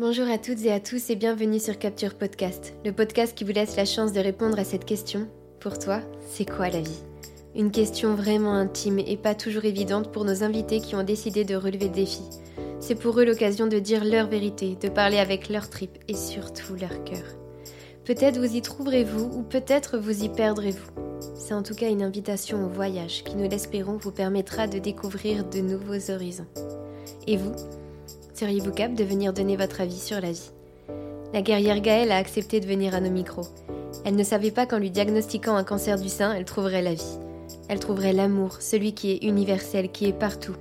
Bonjour à toutes et à tous et bienvenue sur Capture Podcast, le podcast qui vous laisse la chance de répondre à cette question. Pour toi, c'est quoi la vie? Une question vraiment intime et pas toujours évidente pour nos invités qui ont décidé de relever le défi. C'est pour eux l'occasion de dire leur vérité, de parler avec leur tripes et surtout leur cœur. Peut-être vous y trouverez-vous ou peut-être vous y perdrez-vous. C'est en tout cas une invitation au voyage qui, nous l'espérons, vous permettra de découvrir de nouveaux horizons. Et vous? Seriez-vous capable de venir donner votre avis sur la vie La guerrière Gaëlle a accepté de venir à nos micros. Elle ne savait pas qu'en lui diagnostiquant un cancer du sein, elle trouverait la vie. Elle trouverait l'amour, celui qui est universel, qui est partout,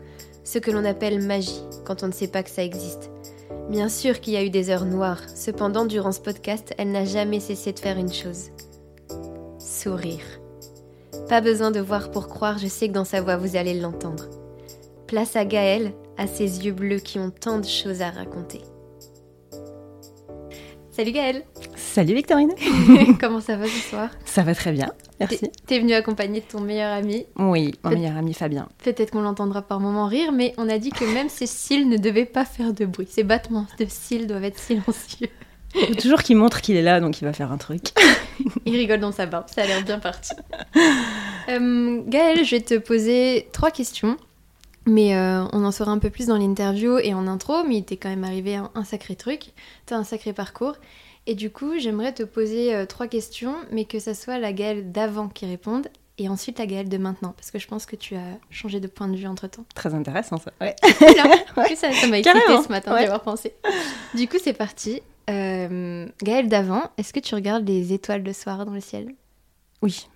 ce que l'on appelle magie, quand on ne sait pas que ça existe. Bien sûr qu'il y a eu des heures noires, cependant durant ce podcast, elle n'a jamais cessé de faire une chose. Sourire. Pas besoin de voir pour croire, je sais que dans sa voix vous allez l'entendre. Place à Gaëlle, à ses yeux bleus qui ont tant de choses à raconter. Salut Gaëlle Salut Victorine Comment ça va ce soir? Ça va très bien, merci. T'es venue accompagner ton meilleur ami Oui, mon meilleur ami Fabien. Peut-être qu'on l'entendra par moments rire, mais on a dit que même ses cils ne devaient pas faire de bruit. Ses battements de cils doivent être silencieux. Faut toujours qu'il montre qu'il est là, donc il va faire un truc. il rigole dans sa barbe, ça a l'air bien parti. Euh, Gaëlle, je vais te poser trois questions. Mais euh, on en saura un peu plus dans l'interview et en intro, mais il t'est quand même arrivé un, sacré truc, t'as un sacré parcours. Et du coup, j'aimerais te poser euh, trois questions, mais que ça soit la Gaëlle d'avant qui réponde et ensuite la Gaëlle de maintenant, parce que je pense que tu as changé de point de vue entre temps. Très intéressant ça. Ouais. ça, m'a excité ce matin d'y avoir pensé. Du coup, c'est parti. Euh, Gaëlle d'avant, est-ce que tu regardes les étoiles le soir dans le ciel? Oui.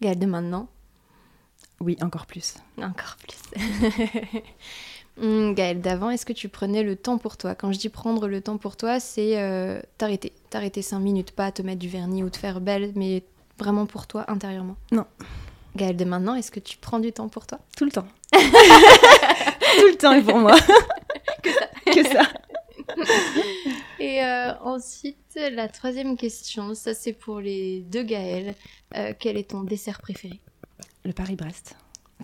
Gaëlle de maintenant oui, encore plus. Encore plus. Hum, Gaëlle, d'avant, est-ce que tu prenais le temps pour toi? Quand je dis prendre le temps pour toi, c'est euh, t'arrêter. T'arrêter cinq minutes, pas te mettre du vernis ou te faire belle, mais vraiment pour toi, intérieurement. Non. Gaëlle, de maintenant, est-ce que tu prends du temps pour toi? Tout le temps. Tout le temps est pour moi. que ça. que ça. Et euh, ensuite, la troisième question, ça c'est pour les deux Gaël. Euh, quel est ton dessert préféré? Le Paris-Brest.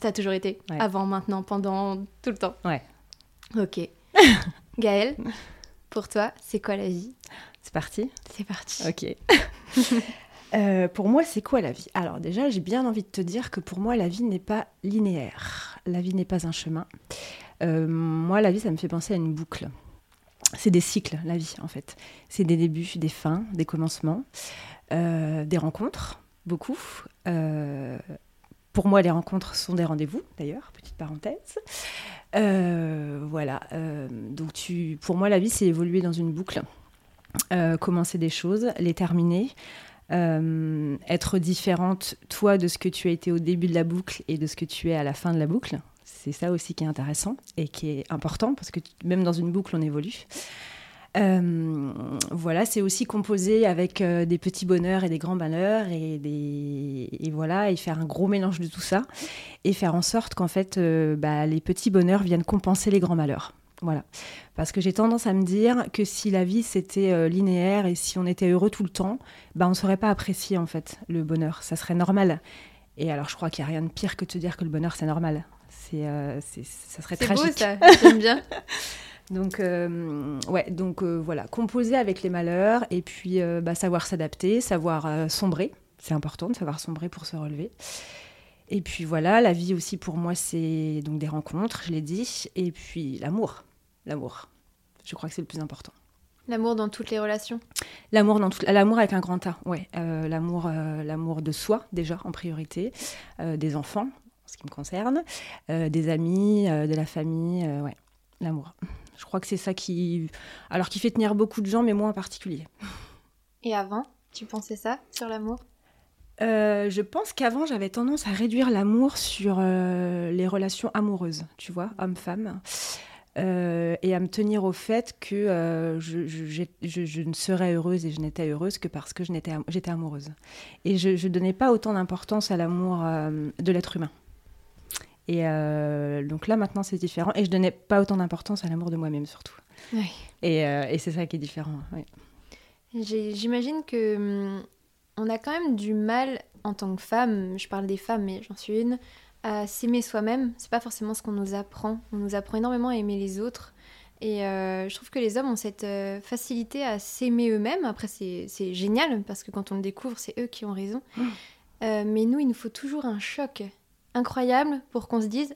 Ça a toujours été Avant, maintenant, pendant, tout le temps Ouais. Ok. Gaëlle, pour toi, c'est quoi la vie? C'est parti C'est parti. Ok. Euh, pour moi, c'est quoi la vie? Alors déjà, j'ai bien envie de te dire que pour moi, la vie n'est pas linéaire. La vie n'est pas un chemin. Euh, moi, la vie, ça me fait penser à une boucle. C'est des cycles, la vie, en fait. C'est des débuts, des fins, des commencements, euh, des rencontres, beaucoup, pour moi, les rencontres sont des rendez-vous, d'ailleurs, petite parenthèse. Euh, voilà. Euh, donc, pour moi, la vie, c'est évoluer dans une boucle. Euh, commencer des choses, les terminer. être différente, toi, de ce que tu as été au début de la boucle et de ce que tu es à la fin de la boucle. C'est ça aussi qui est intéressant et qui est important parce que même dans une boucle, on évolue. Euh, voilà, c'est aussi composé avec euh, des petits bonheurs et des grands malheurs et, des... et voilà, et faire un gros mélange de tout ça et faire en sorte qu'en fait, euh, bah, les petits bonheurs viennent compenser les grands malheurs. Voilà. Parce que j'ai tendance à me dire que si la vie c'était linéaire et si on était heureux tout le temps, bah, on ne saurait pas apprécier en fait le bonheur. Ça serait normal. Et alors je crois qu'il n'y a rien de pire que de te dire que le bonheur c'est normal. C'est, ça serait tragique. C'est beau ça, j'aime bien. Donc, euh, ouais, donc euh, voilà, composer avec les malheurs et puis euh, bah, savoir s'adapter, savoir sombrer. C'est important de savoir sombrer pour se relever. Et puis voilà, la vie aussi pour moi, c'est donc des rencontres, je l'ai dit, et puis l'amour. L'amour. Je crois que c'est le plus important. L'amour dans toutes les relations? L'amour dans tout... l'amour avec un grand A, ouais. l'amour, l'amour de soi déjà en priorité, des enfants en ce qui me concerne, des amis, de la famille, ouais. L'amour. Je crois que c'est ça qui, alors qui fait tenir beaucoup de gens, mais moi en particulier. Et avant, tu pensais ça sur l'amour? Euh, je pense qu'avant, j'avais tendance à réduire l'amour sur euh, les relations amoureuses, tu vois, homme-femme, euh, et à me tenir au fait que je, je, ne serais heureuse et je n'étais heureuse que parce que j'étais amoureuse. Et je ne donnais pas autant d'importance à l'amour de l'être humain. Et euh, donc là, maintenant, c'est différent. Et je donnais pas autant d'importance à l'amour de moi-même, surtout. Oui. Et, euh, et c'est ça qui est différent. J'imagine que hum, on a quand même du mal en tant que femme, je parle des femmes, mais j'en suis une, à s'aimer soi-même. C'est pas forcément ce qu'on nous apprend. On nous apprend énormément à aimer les autres. Et je trouve que les hommes ont cette facilité à s'aimer eux-mêmes. Après, c'est génial parce que quand on le découvre, c'est eux qui ont raison. Mmh. mais nous, il nous faut toujours un choc incroyable pour qu'on se dise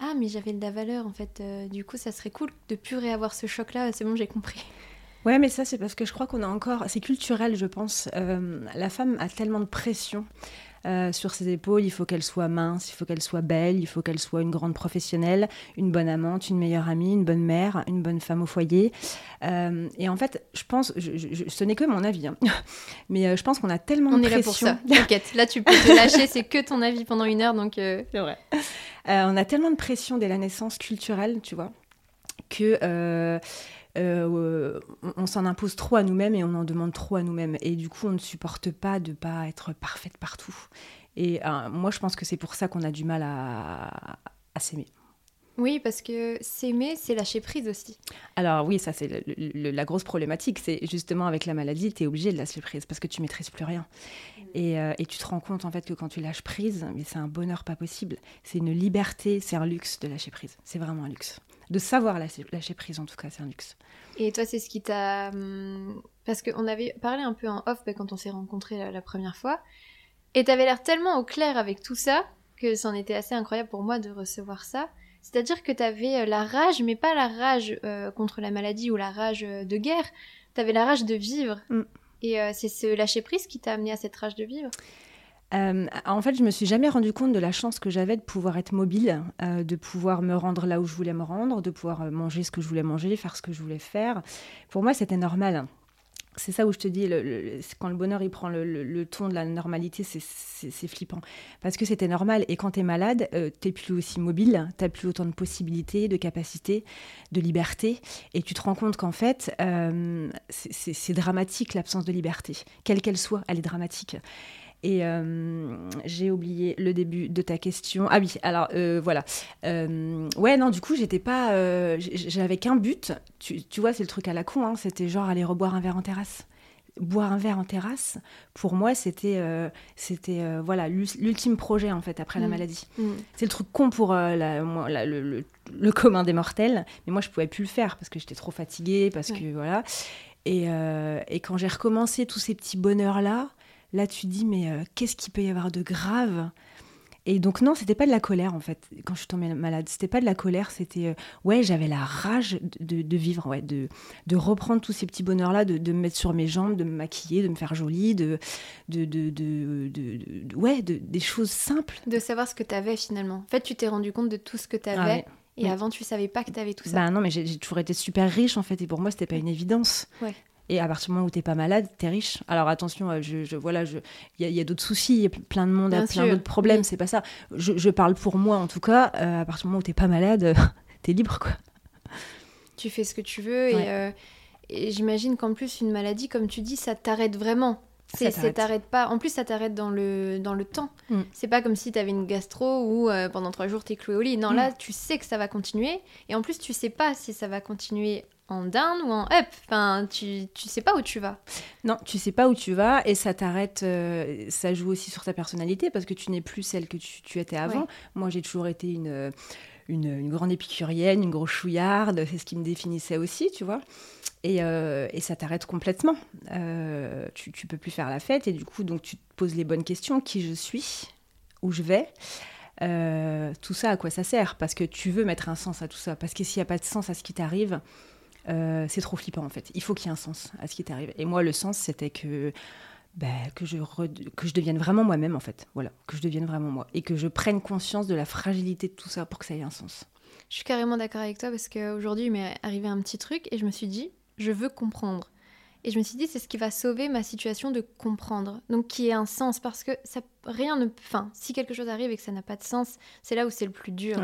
Ah, mais j'avais de la valeur en fait. du coup, ça serait cool de plus réavoir ce choc-là. C'est bon, j'ai compris. Ouais, mais ça, c'est parce que je crois qu'on a encore. C'est culturel, je pense. Euh, la femme a tellement de pression. Euh, sur ses épaules, il faut qu'elle soit mince, il faut qu'elle soit belle, il faut qu'elle soit une grande professionnelle, une bonne amante, une meilleure amie, une bonne mère, une bonne femme au foyer. Euh, et en fait, je pense, ce n'est que mon avis, hein, mais je pense qu'on a tellement de pression. On est là pour ça. T'inquiète, là tu peux te lâcher, c'est que ton avis pendant une heure, donc. C'est vrai. on a tellement de pression dès la naissance culturelle, tu vois, que euh, on, s'en impose trop à nous-mêmes et on en demande trop à nous-mêmes. Et du coup, on ne supporte pas de pas être parfaite partout. Et euh, moi, je pense que c'est pour ça qu'on a du mal à, s'aimer. Oui, parce que s'aimer, c'est lâcher prise aussi. Alors oui, ça c'est la grosse problématique. C'est justement avec la maladie, tu es obligé de lâcher prise parce que tu maîtrises plus rien. Mm. Euh, et, tu te rends compte en fait que quand tu lâches prise, mais c'est un bonheur pas possible. C'est une liberté, c'est un luxe de lâcher prise. C'est vraiment un luxe de savoir lâcher, prise, en tout cas, c'est un luxe. Et toi, c'est ce qui t'a. Hum, parce qu'on avait parlé un peu en off bah, quand on s'est rencontrés la, première fois. Et t'avais l'air tellement au clair avec tout ça que c'en était assez incroyable pour moi de recevoir ça. C'est-à-dire que t'avais euh, la rage, mais pas la rage euh, contre la maladie ou la rage euh, de guerre. T'avais la rage de vivre. Mm. Et c'est ce lâcher prise qui t'a amené à cette rage de vivre? Euh, en fait, je me suis jamais rendu compte de la chance que j'avais de pouvoir être mobile, euh, de pouvoir me rendre là où je voulais me rendre, de pouvoir euh, manger ce que je voulais manger, faire ce que je voulais faire. Pour moi, c'était normal. C'est ça où je te dis, quand le bonheur il prend le, ton de la normalité, c'est flippant. Parce que c'était normal. Et quand tu es malade, tu n'es plus aussi mobile, tu n'as plus autant de possibilités, de capacités, de liberté. Et tu te rends compte qu'en fait, c'est dramatique l'absence de liberté. Quelle qu'elle soit, elle est dramatique. Et euh, j'ai oublié le début de ta question. Ah oui, alors euh, voilà. Euh, ouais, non, du coup, j'étais pas. J'avais qu'un but. Tu, tu vois, c'est le truc à la con. Hein, c'était genre aller reboire un verre en terrasse. Boire un verre en terrasse, pour moi, c'était c'était voilà l'ultime projet en fait après la mm. maladie. Mm. C'est le truc con pour la, le, le, commun des mortels, mais moi je pouvais plus le faire parce que j'étais trop fatiguée, parce que voilà. Et, et quand j'ai recommencé tous ces petits bonheurs là, Là, tu dis, mais euh, qu'est-ce qu'il peut y avoir de grave? Et donc non, c'était pas de la colère en fait quand je suis tombée malade. C'était pas de la colère, c'était euh, ouais, j'avais la rage de, vivre, ouais, de, de reprendre tous ces petits bonheurs là, de, de, me mettre sur mes jambes, de me maquiller, de me faire jolie, de de, de, ouais, des choses simples. De savoir ce que tu avais finalement. En fait, tu t'es rendu compte de tout ce que tu avais. Ah et avant, tu savais pas que tu avais tout ça. Bah non, mais j'ai toujours été super riche en fait, et pour moi, c'était pas une évidence. Ouais. Et à partir du moment où t'es pas malade, t'es riche. Alors attention, euh, je, voilà, il y a, d'autres soucis, il y a plein de monde, a plein d'autres problèmes, c'est pas ça. Je, parle pour moi en tout cas. Euh, à partir du moment où t'es pas malade, t'es libre quoi. Tu fais ce que tu veux euh, et, j'imagine qu'en plus une maladie, comme tu dis, ça t'arrête vraiment. Ça t'arrête pas. En plus, ça t'arrête dans le, dans le temps. Mm. C'est pas comme si t'avais une gastro où pendant trois jours t'es cloué au lit. Non, mm. là, tu sais que ça va continuer. Et en plus, tu sais pas si ça va continuer en down ou en up. Enfin, tu, tu sais pas où tu vas. Non, tu sais pas où tu vas et ça t'arrête. Euh, ça joue aussi sur ta personnalité parce que tu n'es plus celle que tu, étais avant. Moi, j'ai toujours été une, une, grande épicurienne, une grosse chouillarde. C'est ce qui me définissait aussi, tu vois. Et, euh, et ça t'arrête complètement. Euh, tu, tu peux plus faire la fête et du coup, donc tu te poses les bonnes questions qui je suis, où je vais? tout ça, à quoi ça sert? Parce que tu veux mettre un sens à tout ça. Parce que s'il n'y a pas de sens à ce qui t'arrive, euh, c'est trop flippant en fait. Il faut qu'il y ait un sens à ce qui t'arrive. Et moi, le sens, c'était que, bah, que, je que je devienne vraiment moi-même en fait. Voilà, que je devienne vraiment moi. Et que je prenne conscience de la fragilité de tout ça pour que ça ait un sens. Je suis carrément d'accord avec toi parce qu'aujourd'hui, il m'est arrivé un petit truc et je me suis dit, je veux comprendre. Et je me suis dit, c'est ce qui va sauver ma situation de comprendre. Donc, qui ait un sens parce que ça, rien ne. Enfin, si quelque chose arrive et que ça n'a pas de sens, c'est là où c'est le plus dur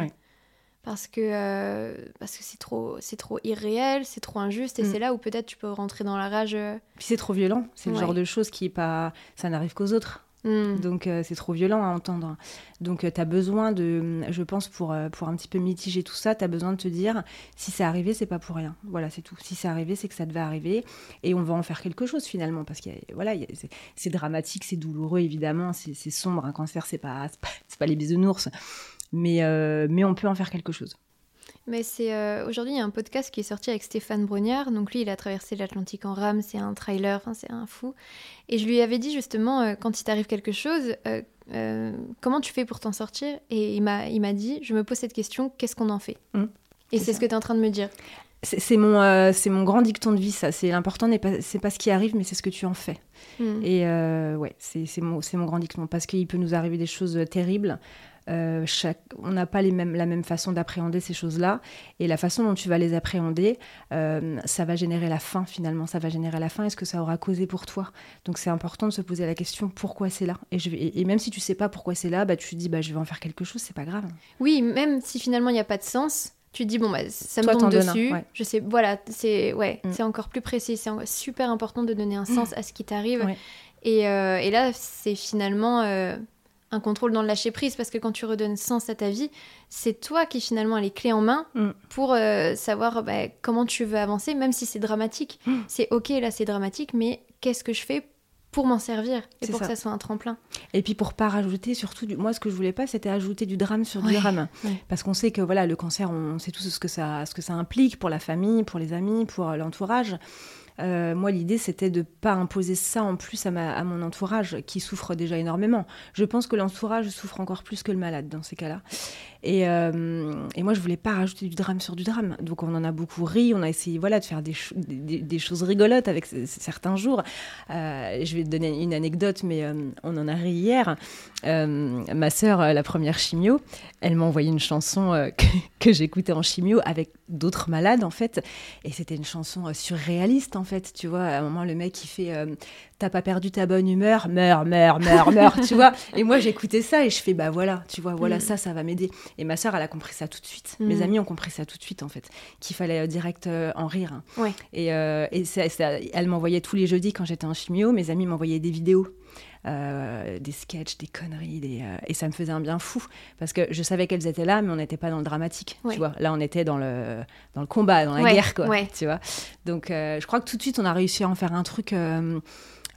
parce que euh, parce que c'est trop c'est trop irréel, c'est trop injuste et mm. c'est là où peut-être tu peux rentrer dans la rage. Euh. Puis c'est trop violent, c'est le genre de choses qui est pas ça n'arrive qu'aux autres. Mm. Donc euh, c'est trop violent à entendre. Donc tu as besoin de je pense pour pour un petit peu mitiger tout ça, tu as besoin de te dire si c'est arrivé, c'est pas pour rien. Voilà, c'est tout. Si c'est arrivé, c'est que ça devait arriver et on va en faire quelque chose finalement parce que voilà, c'est dramatique, c'est douloureux évidemment, c'est sombre un cancer, c'est pas c'est pas, pas les bisounours mais, euh, mais on peut en faire quelque chose. Mais c'est euh, aujourd'hui il y a un podcast qui est sorti avec Stéphane Brognard. Donc lui, il a traversé l'Atlantique en rame, c'est un trailer, enfin c'est un fou. Et je lui avais dit justement euh, quand il t'arrive quelque chose, euh, comment tu fais pour t'en sortir? Et il m'a il m'a dit, je me pose cette question, qu'est-ce qu'on en fait? Mmh. Et C'est ce que tu es en train de me dire. C'est mon, euh, c'est mon grand dicton de vie, ça. C'est l'important, n'est pas, c'est pas ce qui arrive, mais c'est ce que tu en fais. Hmm. Et euh, ouais, c'est c'est mon, c'est mon grand dicton parce qu'il peut nous arriver des choses terribles. Euh, chaque, on n'a pas les mêmes, la même façon d'appréhender ces choses-là. Et la façon dont tu vas les appréhender, euh, ça va générer la fin finalement. Ça va générer la fin. Est-ce que ça aura causé pour toi? Donc c'est important de se poser la question pourquoi c'est là? Et, je vais, et, et même si tu sais pas pourquoi c'est là, bah, tu te dis bah, je vais en faire quelque chose, c'est pas grave. Oui, même si finalement il n'y a pas de sens, tu te dis bon bah ça me Toi, tombe donnes un, dessus. ouais. Je sais, voilà, c'est ouais, Mm. c'est encore plus précis. C'est super important de donner un sens à ce qui t'arrive. Ouais. Et, euh, et là, c'est finalement un contrôle dans le lâcher prise parce que quand tu redonnes sens à ta vie, c'est toi qui finalement as les clés en main Mm. pour euh, savoir bah, comment tu veux avancer, même si c'est dramatique. Mm. C'est ok là, c'est dramatique, mais qu'est-ce que je fais pour m'en servir et pour ça. que ça soit un tremplin? Et puis pour pas rajouter, surtout, du... moi ce que je voulais pas, c'était ajouter du drame sur Ouais, du drame. ouais. Parce qu'on sait que voilà, le cancer, on sait tous ce que ça, ce que ça implique pour la famille, pour les amis, pour l'entourage. Euh, moi, l'idée, c'était de pas imposer ça en plus à, mon entourage, qui souffre déjà énormément. Je pense que l'entourage souffre encore plus que le malade dans ces cas-là. Et, euh, et moi, je voulais pas rajouter du drame sur du drame. Donc, on en a beaucoup ri. On a essayé, voilà, de faire des, cho- des, des- des choses rigolotes avec certains jours. Euh, je vais te donner une anecdote, mais on en a ri hier. Ma sœur, la première chimio, elle m'a envoyé une chanson que, j'écoutais en chimio avec d'autres malades, en fait. Et c'était une chanson surréaliste, en fait. Tu vois, à un moment, le mec, il fait euh, T'as pas perdu ta bonne humeur? Meurs, meurs, meurs, meurs, tu vois. Et moi, j'écoutais ça et je fais Bah voilà, tu vois, voilà, Mm. ça, ça va m'aider. Et ma sœur, elle a compris ça tout de suite. Mm. Mes amis ont compris ça tout de suite, en fait. Qu'il fallait euh, direct euh, en rire. Ouais. Et, et c'est- elle m'envoyait tous les jeudis quand j'étais en chimio, mes amis m'envoyaient des vidéos. Euh, des sketchs, des conneries, des, euh, et ça me faisait un bien fou parce que je savais qu'elles étaient là, mais on n'était pas dans le dramatique, Ouais. tu vois. Là, on était dans le dans le combat, dans la Ouais, guerre, quoi, ouais. tu vois. Donc, euh, je crois que tout de suite, on a réussi à en faire un truc. ouais,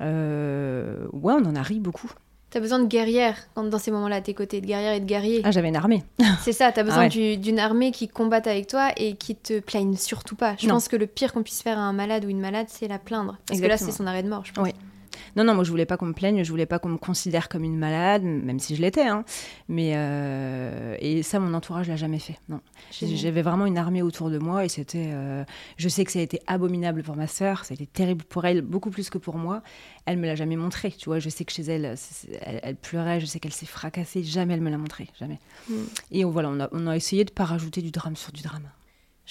on en a ri beaucoup. T'as besoin de guerrières dans ces moments-là à tes côtés, de guerrières et de guerriers. Ah, j'avais une armée. C'est ça, t'as besoin ouais. du- d'une armée qui combatte avec toi et qui te plaigne surtout pas. Je Non. pense que le pire qu'on puisse faire à un malade ou une malade, c'est la plaindre. Parce que là, c'est son arrêt de mort, je pense. Oui. Non, non, moi je voulais pas qu'on me plaigne, je voulais pas qu'on me considère comme une malade, même si je l'étais. Hein. Mais euh, et ça, mon entourage l'a jamais fait. Non, j'avais vraiment une armée autour de moi et c'était. euh, je sais que ça a été abominable pour ma sœur, ça a été terrible pour elle, beaucoup plus que pour moi. Elle me l'a jamais montré. Tu vois, je sais que chez elle, elle, elle pleurait, je sais qu'elle s'est fracassée, jamais elle me l'a montré, jamais. Mm. Et on, voilà, on a, on a essayé de pas rajouter du drame sur du drame.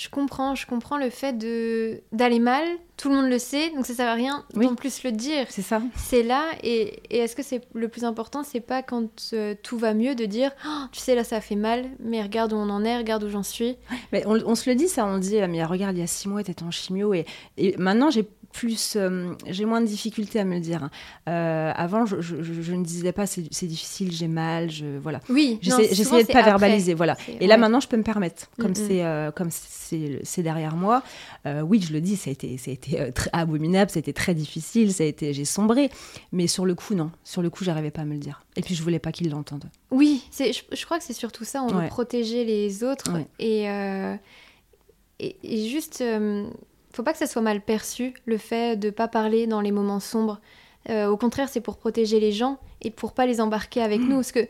Je comprends, je comprends le fait de d'aller mal. Tout le monde le sait, donc ça sert à rien Oui. d'en plus le dire. C'est ça. C'est là, et, et est-ce que c'est le plus important C'est pas quand euh, tout va mieux de dire, Oh, tu sais là ça fait mal, mais regarde où on en est, regarde où j'en suis. Mais on, on se le dit, ça, on dit, mais regarde, il y a six mois, t'étais en chimio. Et, et maintenant, j'ai plus, euh, j'ai moins de difficultés à me le dire. hein. Euh, avant, je, je- je- je ne disais pas, c'est difficile, j'ai mal, je, voilà. Oui, J'essayais de pas verbaliser, voilà. Et là, ouais. maintenant, je peux me permettre, comme Mm, mm. c'est euh, comme c'est c'est derrière moi. oui, je le dis, ça a été, ça a été très abominable, ça a été très difficile, ça a été, j'ai sombré. Mais sur le coup, non. Sur le coup, j'arrivais pas à me le dire. Et puis, je voulais pas qu'ils l'entendent. Oui, je, je crois que c'est surtout ça, on veut Ouais. protéger les autres Ouais. et, et, et juste, faut pas que ça soit mal perçu le fait de pas parler dans les moments sombres. Euh, au contraire, c'est pour protéger les gens et pour pas les embarquer avec Mm. nous, parce que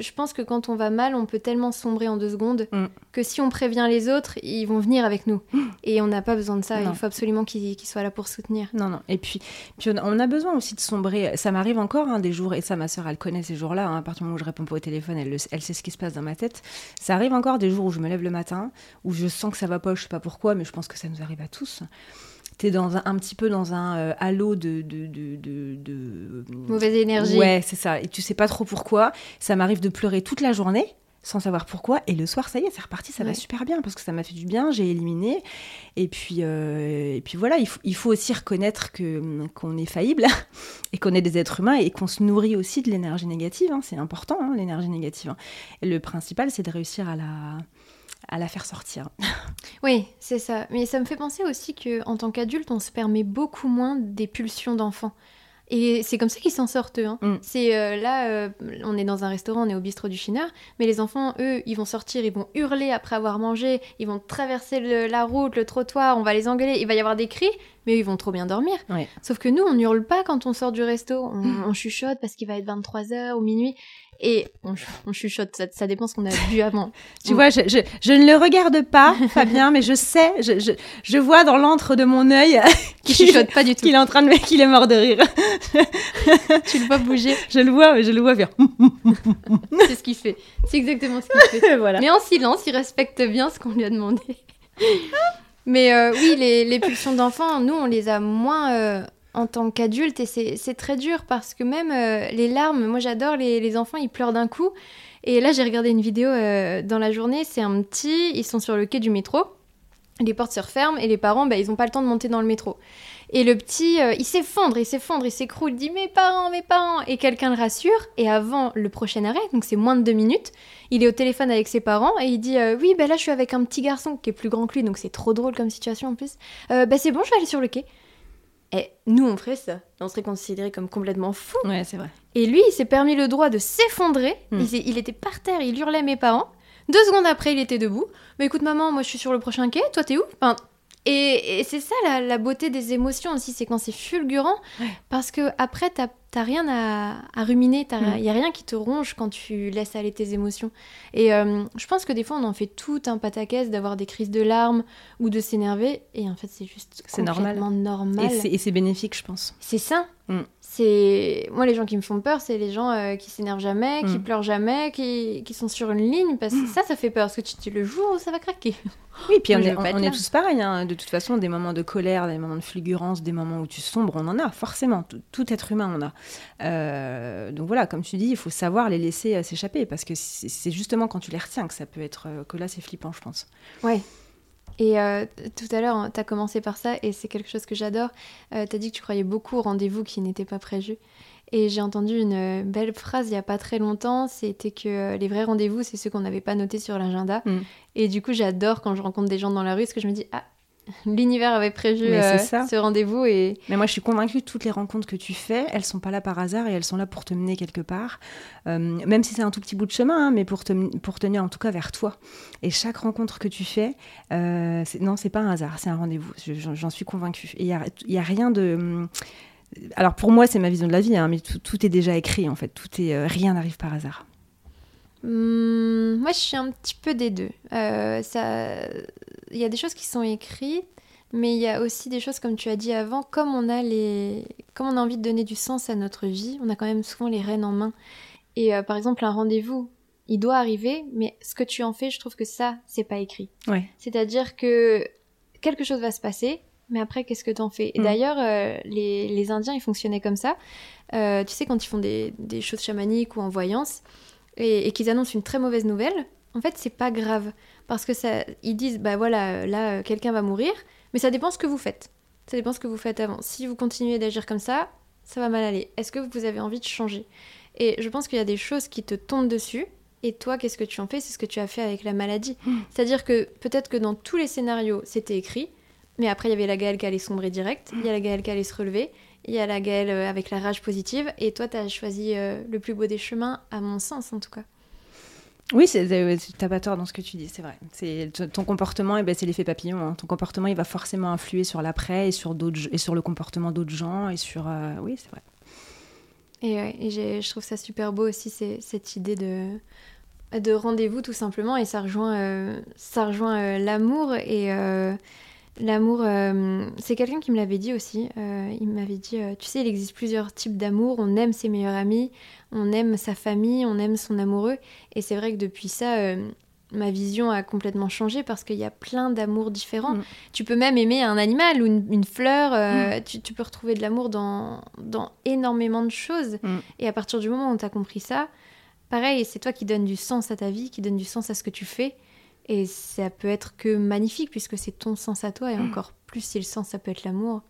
je pense que quand on va mal, on peut tellement sombrer en deux secondes Mm. que si on prévient les autres, ils vont venir avec nous. Et on n'a pas besoin de ça. Non. Il faut absolument qu'ils, soient là pour soutenir. Non, non. Et puis, puis on, a, on a besoin aussi de sombrer. Ça m'arrive encore hein, des jours, et ça, ma soeur, elle connaît ces jours-là. hein, à partir du moment où je réponds pas au téléphone, elle, le- elle sait ce qui se passe dans ma tête. Ça arrive encore des jours où je me lève le matin, où je sens que ça va pas, je sais pas pourquoi, mais je pense que ça nous arrive à tous. T'es dans un, un petit peu dans un euh, halo de, de, de, de, de- Mauvaise énergie. Ouais, c'est ça. Et tu sais pas trop pourquoi. Ça m'arrive de pleurer toute la journée sans savoir pourquoi. Et le soir, ça y est, c'est reparti, ça Ouais. va super bien parce que ça m'a fait du bien, j'ai éliminé. Et puis, euh, et puis voilà, il faut, il faut aussi reconnaître que qu'on est faillible et qu'on est des êtres humains et qu'on se nourrit aussi de l'énergie négative. hein. C'est important, hein, l'énergie négative. hein. Et le principal, c'est de réussir à la, à la faire sortir. Oui, c'est ça. Mais ça me fait penser aussi que en tant qu'adulte, on se permet beaucoup moins des pulsions d'enfant. Et c'est comme ça qu'ils s'en sortent, eux. hein. Mm. C'est euh, là, euh, on est dans un restaurant, on est au bistrot du Chineur, mais les enfants, eux, ils vont sortir, ils vont hurler après avoir mangé, ils vont traverser le- la route, le trottoir, on va les engueuler, il va y avoir des cris, mais eux, ils vont trop bien dormir. Ouais. Sauf que nous, on hurle pas quand on sort du resto, on, on chuchote parce qu'il va être 23h ou minuit, et on, ch- on chuchote, ça, ça dépend ce qu'on a bu avant. Tu vois, je, je, je ne le regarde pas, Fabien, mais je sais, je, je, vois dans l'antre de mon œil Qui qu'il chuchote pas du tout. qu'il est en train de me, qu'il est mort de rire. Tu le vois bouger, Je le vois, mais je le vois faire. c'est ce qu'il fait. C'est exactement ce qu'il fait. voilà. Mais en silence, il respecte bien ce qu'on lui a demandé. Mais euh, oui, les, les pulsions d'enfant, nous, on les a moins euh, en tant qu'adultes et c'est très dur parce que même euh, les larmes, moi j'adore les, enfants, ils pleurent d'un coup. Et là, j'ai regardé une vidéo euh, dans la journée, c'est un petit, ils sont sur le quai du métro, les portes se referment et les parents, bah, ils n'ont pas le temps de monter dans le métro. Et le petit, euh, il s'effondre, il s'effondre, il s'écroule, il dit mes parents, mes parents. Et quelqu'un le rassure. Et avant le prochain arrêt, donc c'est moins de deux minutes, il est au téléphone avec ses parents et il dit oui, bah là je suis avec un petit garçon qui est plus grand que lui, donc c'est trop drôle comme situation en plus. Euh, bah c'est bon, je vais aller sur le quai. Et nous on ferait ça, on serait considéré comme complètement fou. Ouais, c'est vrai. Et lui, il s'est permis le droit de s'effondrer. Hmm. Il, était par terre, il hurlait mes parents. Deux secondes après, il était debout. Mais écoute, maman, moi je suis sur le prochain quai, toi t'es où? Enfin, et, et c'est ça la, la beauté des émotions aussi, c'est quand c'est fulgurant. Ouais. Parce que après, t'as t'as rien à, à ruminer, il Hmm. n'y a rien qui te ronge quand tu laisses aller tes émotions. Et euh, je pense que des fois, on en fait tout un pataquès d'avoir des crises de larmes ou de s'énerver. Et en fait, c'est juste normal. complètement normal. Et c'est- bénéfique, je pense. C'est ça. Mm. C'est moi les gens qui me font peur, c'est les gens euh, qui s'énervent jamais, qui Mm. pleurent jamais, qui, qui sont sur une ligne parce que ça, ça fait peur parce que tu te le jour où ça va craquer. Oui, puis on, est, on est tous pareils. hein. De toute façon, des moments de colère, des moments de fulgurance, des moments où tu sombres, on en a, forcément. Tout, tout être humain en a. Euh, donc voilà, comme tu dis, il faut savoir les laisser euh, s'échapper parce que c'est justement quand tu les retiens que ça peut être. euh, que là, c'est flippant, je pense. Ouais. Et euh, tout à l'heure, tu as commencé par ça et c'est quelque chose que j'adore. tu as dit que tu croyais beaucoup aux rendez-vous qui n'étaient pas prévus. Et j'ai entendu une euh, belle phrase il n'y a pas très longtemps, c'était que euh, les vrais rendez-vous, c'est ceux qu'on n'avait pas notés sur l'agenda. Mm. Et du coup, j'adore quand je rencontre des gens dans la rue, parce que je me dis, ah, l'univers avait prévu euh, ce rendez-vous et Mais moi, je suis convaincue que toutes les rencontres que tu fais, elles sont pas là par hasard et elles sont là pour te mener quelque part. Euh, même si c'est un tout petit bout de chemin, hein, mais pour te pour tenir en tout cas vers toi. Et chaque rencontre que tu fais, euh, non, c'est pas un hasard, c'est un rendez-vous. Je- J'en suis convaincue. Et il y a, y a rien de. Alors pour moi, c'est ma vision de la vie, hein, mais tout, tout est déjà écrit en fait. Tout est, euh, rien n'arrive par hasard. Hum, moi, je suis un petit peu des deux. Euh, ça... Il y a des choses qui sont écrites, mais il y a aussi des choses, comme tu as dit avant, comme on a, les... comme on a envie de donner du sens à notre vie, on a quand même souvent les rênes en main. Et euh, par exemple, un rendez-vous, il doit arriver, mais ce que tu en fais, je trouve que ça, c'est pas écrit. Ouais. C'est-à-dire que quelque chose va se passer, mais après, qu'est-ce que t'en fais? Et Mm. d'ailleurs, euh, les, les Indiens, ils fonctionnaient comme ça. Euh, tu sais, quand ils font des, des choses chamaniques ou en voyance, et, et qu'ils annoncent une très mauvaise nouvelle, en fait, c'est pas grave. Parce que ça, ils disent, bah voilà, là, euh, quelqu'un va mourir, mais ça dépend ce que vous faites. Ça dépend ce que vous faites avant. Si vous continuez d'agir comme ça, ça va mal aller. Est-ce que vous avez envie de changer? Et je pense qu'il y a des choses qui te tombent dessus. Et toi, qu'est-ce que tu en fais? C'est ce que tu as fait avec la maladie. C'est-à-dire que peut-être que dans tous les scénarios, c'était écrit, mais après, il y avait la Gaëlle qui allait sombrer direct, il y a la Gaëlle qui allait se relever, il y a la Gaëlle euh, avec la rage positive, et toi, tu as choisi euh, le plus beau des chemins, à mon sens en tout cas. Oui, euh, t'as pas tort dans ce que tu dis, c'est vrai. C'est ton comportement, eh ben, c'est l'effet papillon. hein. Ton comportement, il va forcément influer sur l'après et sur d'autres et sur le comportement d'autres gens et sur. euh, oui, c'est vrai. Et, ouais, et je trouve ça super beau aussi, cette idée de, de rendez-vous tout simplement, et ça rejoint, euh, ça rejoint euh, l'amour. Et l'amour, euh, c'est quelqu'un qui me l'avait dit aussi. euh, il m'avait dit, euh, tu sais, il existe plusieurs types d'amour. On aime ses meilleurs amis, on aime sa famille, on aime son amoureux. Et c'est vrai que depuis ça, ma vision a complètement changé parce qu'il y a plein d'amours différents. Mm. Tu peux même aimer un animal ou une, une fleur. euh, tu, tu peux retrouver de l'amour dans, dans énormément de choses. Mm. Et à partir du moment où tu as compris ça, pareil, c'est toi qui donne du sens à ta vie, qui donne du sens à ce que tu fais. Et ça peut être que magnifique puisque c'est ton sens à toi. Et encore plus si le sens, ça peut être l'amour.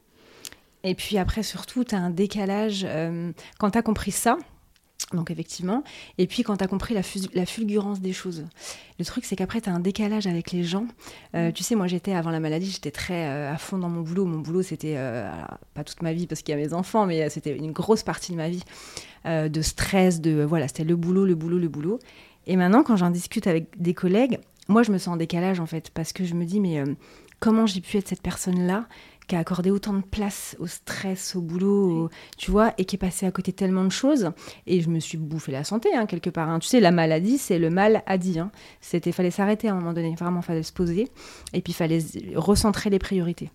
Et puis après, surtout, tu as un décalage. euh, quand tu as compris ça, Donc effectivement, et puis quand tu as compris la, la, fulgurance des choses, le truc c'est qu'après tu as un décalage avec les gens. Euh, tu sais, moi j'étais avant la maladie, j'étais très euh, à fond dans mon boulot. Mon boulot c'était pas toute ma vie parce qu'il y a mes enfants, mais c'était une grosse partie de ma vie de stress, de voilà, c'était le boulot, le boulot, le boulot. Et maintenant quand j'en discute avec des collègues, moi je me sens en décalage en fait parce que je me dis mais comment j'ai pu être cette personne là qui a accordé autant de place au stress, au boulot, tu vois, et qui est passé à côté tellement de choses. Et je me suis bouffé la santé, hein, quelque part. Hein. Tu sais, la maladie, c'est le mal à dit. Hein. C'était, fallait s'arrêter à un moment donné. Vraiment, fallait se poser. Et puis, il fallait recentrer les priorités.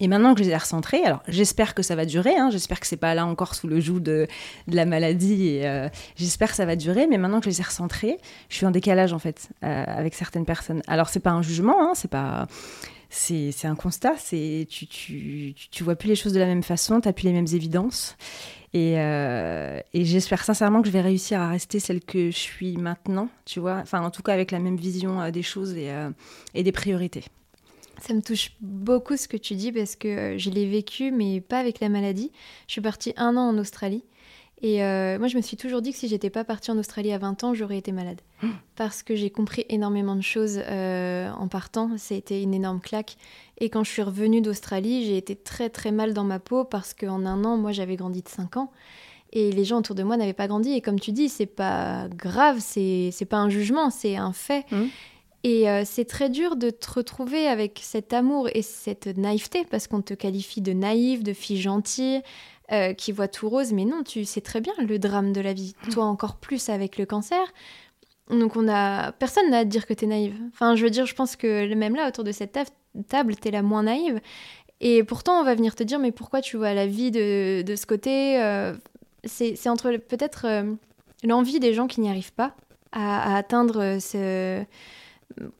Et maintenant que je les ai recentrées, alors j'espère que ça va durer, hein, j'espère que c'est pas là encore sous le joug de, la maladie, euh, j'espère que ça va durer, mais maintenant que je les ai recentrées, je suis en décalage en fait euh, avec certaines personnes. Alors c'est pas un jugement, hein, c'est pas, c'est un constat. C'est tu, tu, vois plus les choses de la même façon, tu n'as plus les mêmes évidences. Et, euh, et j'espère sincèrement que je vais réussir à rester celle que je suis maintenant, tu vois. Enfin, en tout cas, avec la même vision des choses et des priorités. Ça me touche beaucoup ce que tu dis parce que je l'ai vécu, mais pas avec la maladie. Je suis partie un an en Australie et euh, moi, je me suis toujours dit que si j'étais pas partie en Australie à 20 ans, j'aurais été malade. Parce que j'ai compris énormément de choses euh, en partant. C'était une énorme claque. Et quand je suis revenue d'Australie, j'ai été très très mal dans ma peau parce qu'en un an, moi, j'avais grandi de 5 ans. Et les gens autour de moi n'avaient pas grandi. Et comme tu dis, c'est pas grave, c'est pas un jugement, c'est un fait. Mmh. Et euh, c'est très dur de te retrouver avec cet amour et cette naïveté, parce qu'on te qualifie de naïve, de fille gentille, euh, qui voit tout rose, mais non, tu sais très bien le drame de la vie. Mmh. Toi encore plus avec le cancer. Donc on a personne n'a à te dire que tu es naïve. Enfin, je veux dire, je pense que même là autour de cette table, tu es la moins naïve. Et pourtant, on va venir te dire, mais pourquoi tu vois la vie de, de ce côté euh, C'est entre peut-être euh, l'envie des gens qui n'y arrivent pas à, à atteindre ce,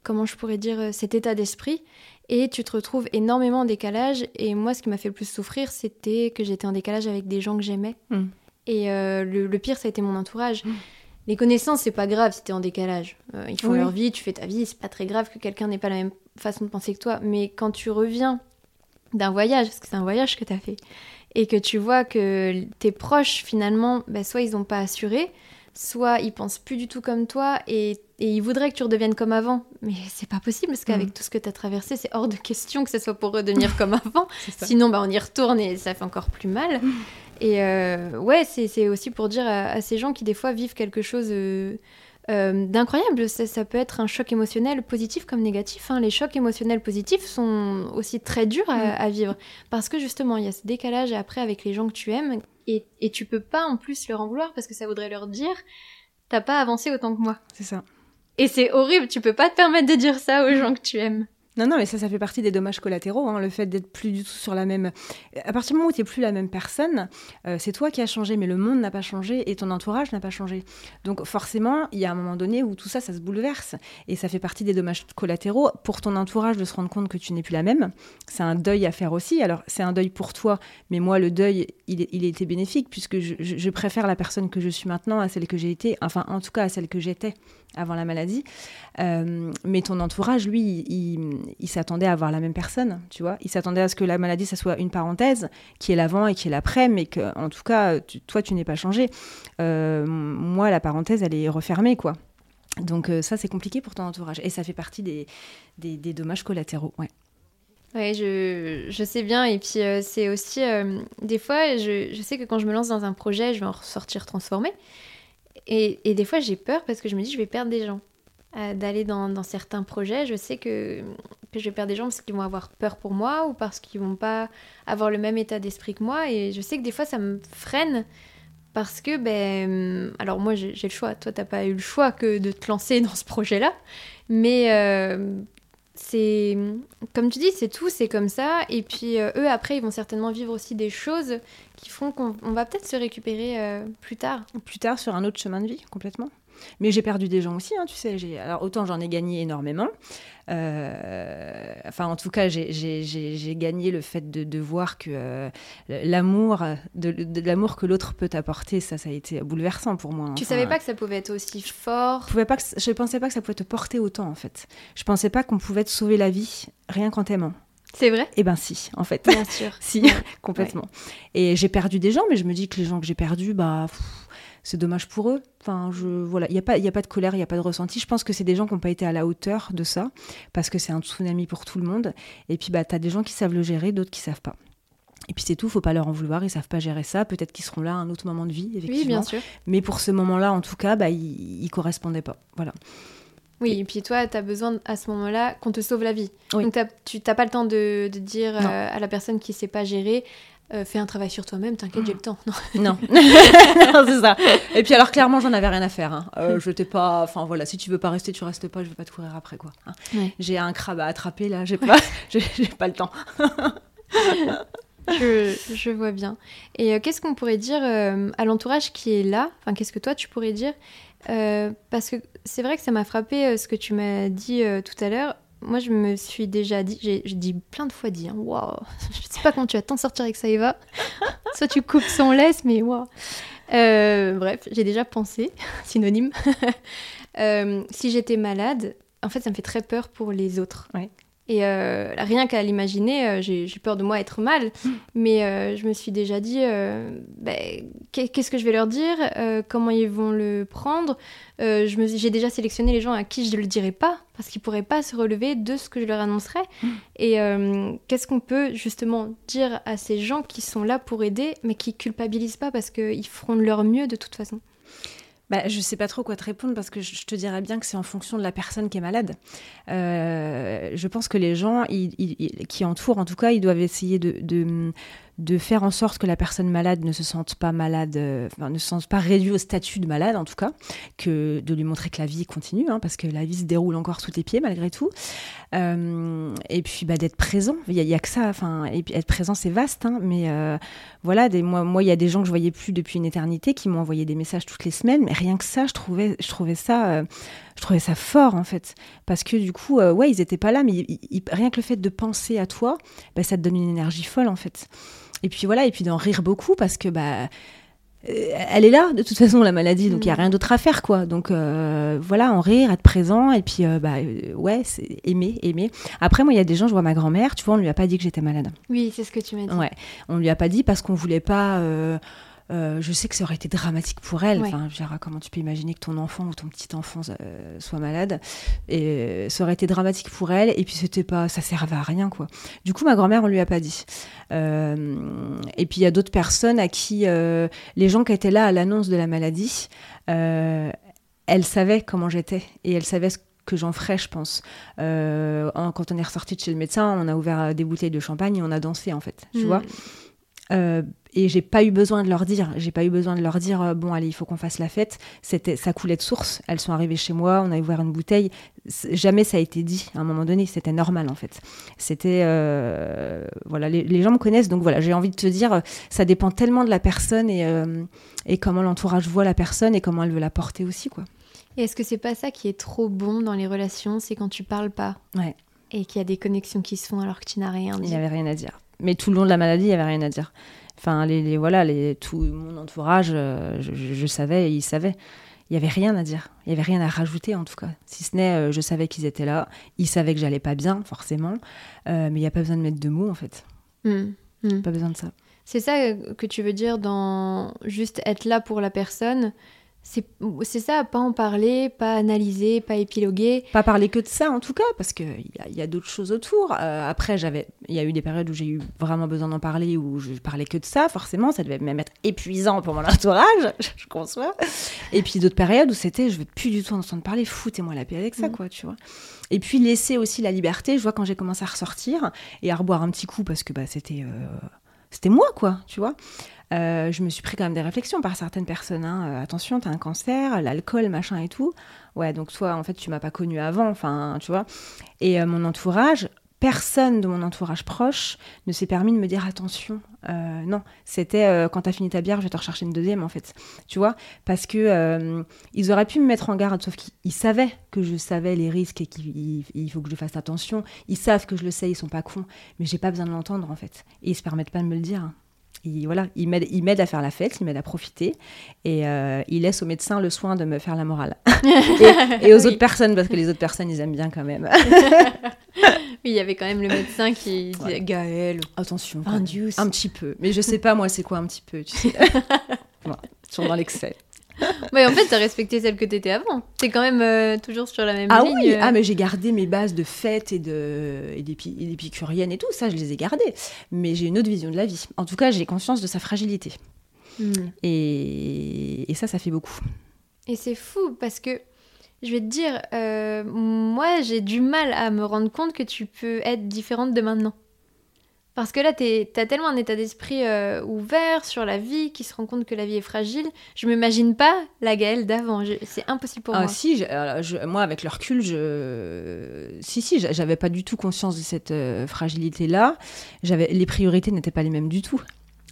comment je pourrais dire, cet état d'esprit et tu te retrouves énormément en décalage. Et moi, ce qui m'a fait le plus souffrir, c'était que j'étais en décalage avec des gens que j'aimais. Hmm. Et euh, le, pire, ça a été mon entourage. Hmm. Les connaissances, c'est pas grave si t'es en décalage. Euh, ils font leur vie, tu fais ta vie, c'est pas très grave que quelqu'un n'ait pas la même façon de penser que toi. Mais quand tu reviens d'un voyage, parce que c'est un voyage que t'as fait, et que tu vois que tes proches, finalement, ben, soit ils n'ont pas assuré, soit ils pensent plus du tout comme toi et, ils voudraient que tu redeviennes comme avant. Mais c'est pas possible parce qu'avec mm. tout ce que tu as traversé, c'est hors de question que ce soit pour redevenir comme avant. Sinon, bah, on y retourne et ça fait encore plus mal. Mm. Et euh, ouais, c'est aussi pour dire à, ces gens qui des fois vivent quelque chose euh, euh, d'incroyable. Ça, peut être un choc émotionnel positif comme négatif. Hein. Les chocs émotionnels positifs sont aussi très durs à, mm. à, vivre parce que justement, il y a ce décalage après avec les gens que tu aimes et, et tu peux pas en plus leur en vouloir parce que ça voudrait leur dire t'as pas avancé autant que moi. C'est ça. Et c'est horrible, tu peux pas te permettre de dire ça aux gens que tu aimes. Non, non, mais ça, ça fait partie des dommages collatéraux. Hein, le fait d'être plus du tout sur la même. À partir du moment où tu n'es plus la même personne, euh, c'est toi qui as changé, mais le monde n'a pas changé et ton entourage n'a pas changé. Donc, forcément, il y a un moment donné où tout ça, ça se bouleverse. Et ça fait partie des dommages collatéraux. Pour ton entourage, de se rendre compte que tu n'es plus la même, c'est un deuil à faire aussi. Alors, c'est un deuil pour toi, mais moi, le deuil, il, a été bénéfique puisque je, je préfère la personne que je suis maintenant à celle que j'ai été, enfin, en tout cas, à celle que j'étais avant la maladie. Euh, mais ton entourage, lui, il, s'attendait à avoir la même personne, tu vois. Il s'attendait à ce que la maladie, ça soit une parenthèse, qui est l'avant et qui est l'après, mais que, en tout cas, toi, tu n'es pas changé. Euh, moi, la parenthèse, elle est refermée, quoi. Donc euh, ça, c'est compliqué pour ton entourage. Et ça fait partie des, dommages collatéraux, ouais. Ouais, je, sais bien. Et puis, c'est aussi, des fois, je, sais que quand je me lance dans un projet, je vais en ressortir transformé. Et, des fois, j'ai peur parce que je me dis, je vais perdre des gens. Euh, d'aller dans, certains projets, je sais que, je vais perdre des gens parce qu'ils vont avoir peur pour moi ou parce qu'ils vont pas avoir le même état d'esprit que moi. Et je sais que des fois, ça me freine parce que, ben, alors moi, j'ai le choix. Toi, t'as pas eu le choix que de te lancer dans ce projet-là. Mais euh, c'est, comme tu dis, c'est tout, c'est comme ça. Et puis, euh, eux, après, ils vont certainement vivre aussi des choses qui font qu'on va peut-être se récupérer plus tard. Plus tard, sur un autre chemin de vie, complètement. Mais j'ai perdu des gens aussi, hein, tu sais. Alors autant j'en ai gagné énormément. Euh, enfin, en tout cas, j'ai gagné le fait de, voir que euh, l'amour, de, l'amour que l'autre peut apporter, ça, ça a été bouleversant pour moi. Tu savais pas que ça pouvait être aussi fort? Je pouvais pas, je pensais pas que ça pouvait te porter autant en fait. Je pensais pas qu'on pouvait te sauver la vie rien qu'en t'aimant. C'est vrai? Eh ben si, en fait. Bien sûr. si, complètement. Et j'ai perdu des gens, mais je me dis que les gens que j'ai perdus, bah c'est dommage pour eux. Enfin, je, voilà, il n'y a, pas, y a pas de colère, il n'y a pas de ressenti. Je pense que c'est des gens qui n'ont pas été à la hauteur de ça, parce que c'est un tsunami pour tout le monde. Et puis, bah, tu as des gens qui savent le gérer, d'autres qui savent pas. Et puis c'est tout, faut pas leur en vouloir, ils savent pas gérer ça. Peut-être qu'ils seront là à un autre moment de vie, effectivement. Oui, bien sûr. Mais pour ce moment-là, en tout cas, bah, ils, ils correspondaient pas. Voilà. Oui, et puis toi, tu as besoin à ce moment-là qu'on te sauve la vie. Oui. Donc tu n'as pas le temps de, de dire euh, à la personne qui sait pas gérer, euh, fais un travail sur toi-même, t'inquiète, j'ai le temps. Non. Non, Non, c'est ça. Et puis alors clairement, j'en avais rien à faire. Hein. Euh, je t'ai pas. Enfin voilà, si tu veux pas rester, tu restes pas. Je vais pas te courir après quoi. hein. Ouais. J'ai un crabe à attraper là. J'ai pas. J'ai pas le temps. je, je vois bien. Et euh, qu'est-ce qu'on pourrait dire à l'entourage qui est là? Enfin, qu'est-ce que toi tu pourrais dire? Parce que c'est vrai que ça m'a frappé ce que tu m'as dit tout à l'heure. Moi, je me suis déjà dit, j'ai dit plein de fois dit, hein, waouh, je sais pas comment tu vas t'en sortir avec ça, Eva. Soit tu coupes son laisse, mais waouh. Euh, bref, j'ai déjà pensé, synonyme. Euh, si j'étais malade, en fait, ça me fait très peur pour les autres. Ouais. Et euh, rien qu'à l'imaginer, euh, j'ai peur de moi être mal. Mais euh, je me suis déjà dit, ben, qu'est- qu'est-ce que je vais leur dire Comment ils vont le prendre J'ai déjà sélectionné les gens à qui je ne le dirais pas, parce qu'ils ne pourraient pas se relever de ce que je leur annoncerais. Et qu'est-ce qu'on peut justement dire à ces gens qui sont là pour aider, mais qui culpabilisent pas parce qu'ils feront de leur mieux de toute façon? Bah, je sais pas trop quoi te répondre parce que je te dirais bien que c'est en fonction de la personne qui est malade. Euh, je pense que les gens qui entourent, en tout cas, ils doivent essayer de, de faire en sorte que la personne malade ne se sente pas malade, euh, ne se sente pas réduite au statut de malade, en tout cas, que de lui montrer que la vie continue, hein, parce que la vie se déroule encore sous tes pieds malgré tout. Euh, et puis bah, d'être présent, il y, a que ça. Et être présent, c'est vaste, hein, mais euh, voilà, moi, il y a des gens que je voyais plus depuis une éternité qui m'ont envoyé des messages toutes les semaines, mais rien que ça, je trouvais, je trouvais ça, je trouvais ça fort en fait, parce que du coup, euh, ouais, ils étaient pas là, mais ils- ils- rien que le fait de penser à toi, bah, ça te donne une énergie folle en fait. Et puis voilà, et puis d'en rire beaucoup parce que bah euh, elle est là de toute façon la maladie donc il y a Mm. rien d'autre à faire quoi donc euh, voilà en rire être présent et puis euh, bah euh, ouais c'est aimer aimer après moi il y a des gens je vois ma grand-mère tu vois on lui a pas dit que j'étais malade Oui, c'est ce que tu m'as dit. Ouais, on lui a pas dit parce qu'on voulait pas. Euh, je sais que ça aurait été dramatique pour elle. Ouais. Enfin, dire, comment tu peux imaginer que ton enfant ou ton petit enfant euh, soit malade? Et euh, ça aurait été dramatique pour elle. Et puis c'était pas, ça servait à rien quoi. Du coup, ma grand-mère, on lui a pas dit. Et puis il y a d'autres personnes à qui les gens qui étaient là à l'annonce de la maladie, elles savaient comment j'étais et elles savaient ce que j'en ferais, je pense. En- quand on est ressorti de chez le médecin, on a ouvert des bouteilles de champagne et on a dansé en fait, tu Mm. vois. Euh, et j'ai pas eu besoin de leur dire, j'ai pas eu besoin de leur dire euh, bon allez il faut qu'on fasse la fête. C'était ça coulait de source. Elles sont arrivées chez moi, on a ouvert une bouteille. Jamais ça a été dit à un moment donné. C'était normal en fait. C'était euh, voilà les, les gens me connaissent donc voilà j'ai envie de te dire ça dépend tellement de la personne et euh, et comment l'entourage voit la personne et comment elle veut la porter aussi quoi. Et est-ce que c'est pas ça qui est trop bon dans les relations C'est quand tu parles pas. Ouais. Et qu'il y a des connexions qui se font alors que tu n'as rien Il n'y avait rien à dire. Mais tout le long de la maladie, il n'y avait rien à dire. Enfin, les, les- voilà, les, tout mon entourage, euh, je, je- je savais et ils savaient. Il n'y avait rien à dire. Il n'y avait rien à rajouter, en tout cas. Si ce n'est, euh, je savais qu'ils étaient là. Ils savaient que j'allais pas bien, forcément. Euh, mais il n'y a pas besoin de mettre de mots, en fait. Hmm, hmm. Pas besoin de ça. C'est ça que tu veux dire dans juste être là pour la personne. C'est ça, pas en parler, pas analyser, pas épiloguer. Pas parler que de ça, en tout cas, parce qu'il y a, a d'autres choses autour. Euh, après, j'avais, il y a eu des périodes où j'ai eu vraiment besoin d'en parler, où je parlais que de ça, forcément. Ça devait même être épuisant pour mon entourage, je conçois. Et puis d'autres périodes où c'était, je veux plus du tout en entendre parler, foutez-moi la paix avec ça, Mhm. quoi, tu vois. Et puis laisser aussi la liberté. Je vois quand j'ai commencé à ressortir et à reboire un petit coup, parce que bah, c'était, euh, c'était moi, quoi, tu vois. Euh, je me suis pris quand même des réflexions par certaines personnes. hein. Euh, attention, t'as un cancer, l'alcool, machin et tout. Ouais, donc toi, en fait, tu m'as pas connue avant, enfin, tu vois. Et euh, mon entourage, personne de mon entourage proche ne s'est permis de me dire attention. Euh, non, c'était euh, quand t'as fini ta bière, je vais te rechercher une deuxième, en fait. Tu vois Parce que euh, ils auraient pu me mettre en garde, sauf qu'ils ils savaient que je savais les risques et qu'il il- il faut que je fasse attention. Ils savent que je le sais, ils sont pas cons, mais j'ai pas besoin de l'entendre, en fait. Et ils se permettent pas de me le dire. Ils, voilà, ils m'aident, à faire la fête, ils m'aident à profiter, et ils laissent au médecin le soin de me faire la morale. et, et aux Oui. autres personnes, parce que les autres personnes, ils aiment bien quand même. Il y avait quand même le médecin qui disait Ouais. Gaël, Attention. un. Un petit peu. Mais je sais pas, moi, c'est quoi un petit peu, tu sais. Voilà, toujours dans l'excès. Ouais, en fait, t'as respecté celle que t'étais avant. T'es quand même euh, toujours sur la même Ah ligne. oui, euh. ah, mais j'ai gardé mes bases de fête et de et d'épicurienne et tout, ça, je les ai gardées. Mais j'ai une autre vision de la vie. En tout cas, j'ai conscience de sa fragilité. Hmm. Et, et ça, ça fait beaucoup. Et c'est fou parce que je vais te dire, euh, moi j'ai du mal à me rendre compte que tu peux être différente de maintenant. Parce que là, t'es- t'as tellement un état d'esprit euh, ouvert sur la vie, qui se rend compte que la vie est fragile. Je m'imagine pas la Gaëlle d'avant. C'est impossible pour Ah moi. si, je- alors, je- moi avec le recul, je... si si, j'a- j'avais pas du tout conscience de cette euh, fragilité-là. J'avais les priorités n'étaient pas les mêmes du tout,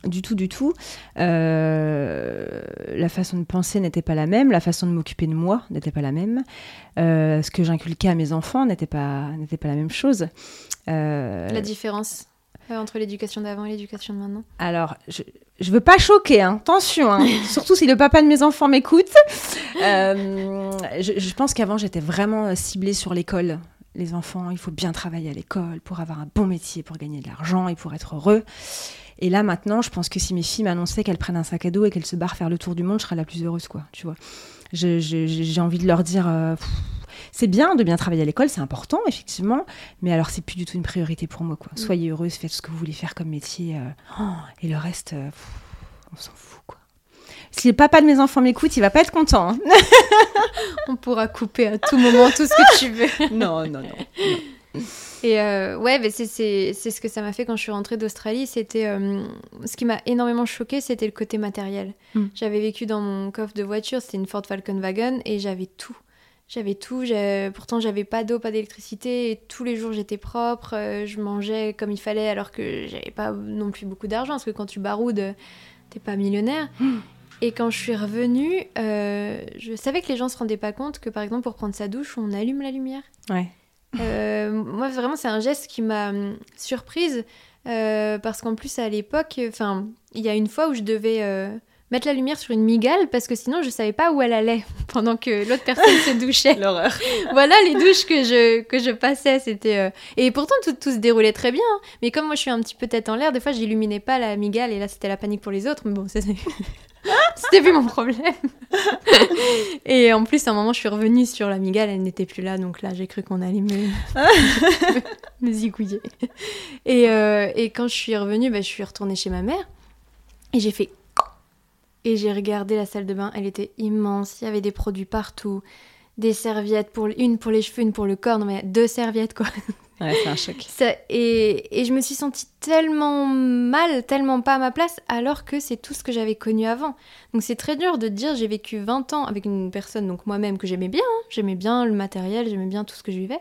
du tout, du tout. Euh, La façon de penser n'était pas la même, la façon de m'occuper de moi n'était pas la même. Euh, ce que j'inculquais à mes enfants n'était pas n'était pas la même chose. Euh, La différence entre l'éducation d'avant et l'éducation de maintenant. alors, je, je veux pas choquer, hein. attention, hein. surtout si le papa de mes enfants m'écoute. Je, je pense qu'avant, j'étais vraiment ciblée sur l'école. Les enfants, il faut bien travailler à l'école pour avoir un bon métier, pour gagner de l'argent et pour être heureux. Et là, maintenant, je pense que si mes filles m'annonçaient qu'elles prennent un sac à dos et qu'elles se barrent faire le tour du monde, je serais la plus heureuse, quoi, tu vois. J'ai envie de leur dire, euh, c'est bien de bien travailler à l'école, c'est important, effectivement, mais alors c'est plus du tout une priorité pour moi, quoi. Soyez heureuse, faites ce que vous voulez faire comme métier, euh, oh, et le reste, euh, pff, on s'en fout, quoi. Si le papa de mes enfants m'écoute, il va pas être content. hein. On pourra couper à tout moment tout ce que tu veux. non, non, non. Et euh, ouais, mais c'est, ce que ça m'a fait quand je suis rentrée d'Australie. C'était euh, ce qui m'a énormément choquée, c'était le côté matériel. Mm. J'avais vécu dans mon coffre de voiture, c'était une Ford Falcon Wagon, et j'avais tout. J'avais tout. Pourtant, j'avais pas d'eau, pas d'électricité. Et tous les jours, j'étais propre. euh, je mangeais comme il fallait, alors que j'avais pas non plus beaucoup d'argent, parce que quand tu baroudes, t'es pas millionnaire. Et quand je suis revenue, euh, je savais que les gens se rendaient pas compte que, par exemple, pour prendre sa douche, on allume la lumière. Ouais. Euh, moi, vraiment, c'est un geste qui m'a hum, surprise euh, parce qu'en plus, à l'époque, enfin, il y a une fois où je devais euh, mettre la lumière sur une migale parce que sinon, je savais pas où elle allait pendant que l'autre personne se douchait. L'horreur. voilà les douches que je, que je passais. C'était euh, Et pourtant, tout, tout se déroulait très bien. hein. Mais comme moi, je suis un petit peu tête en l'air, des fois, j'illuminais pas la migale et là, c'était la panique pour les autres. Mais bon, ça, c'est- c'était plus mon problème. et en plus, à un moment, je suis revenue sur la migale, elle n'était plus là. Donc là, j'ai cru qu'on allait me, me zigouiller. Et, euh, et quand je suis revenue, bah, je suis retournée chez ma mère et j'ai fait. Et j'ai regardé la salle de bain, elle était immense, il y avait des produits partout, des serviettes, pour une pour les cheveux, une pour le corps, non mais deux serviettes quoi. Ouais, c'est un choc. Et je me suis sentie tellement mal, tellement pas à ma place, alors que c'est tout ce que j'avais connu avant. Donc c'est très dur de dire j'ai vécu 20 ans avec une personne, donc moi-même, que j'aimais bien, hein. j'aimais bien le matériel, j'aimais bien tout ce que je vivais.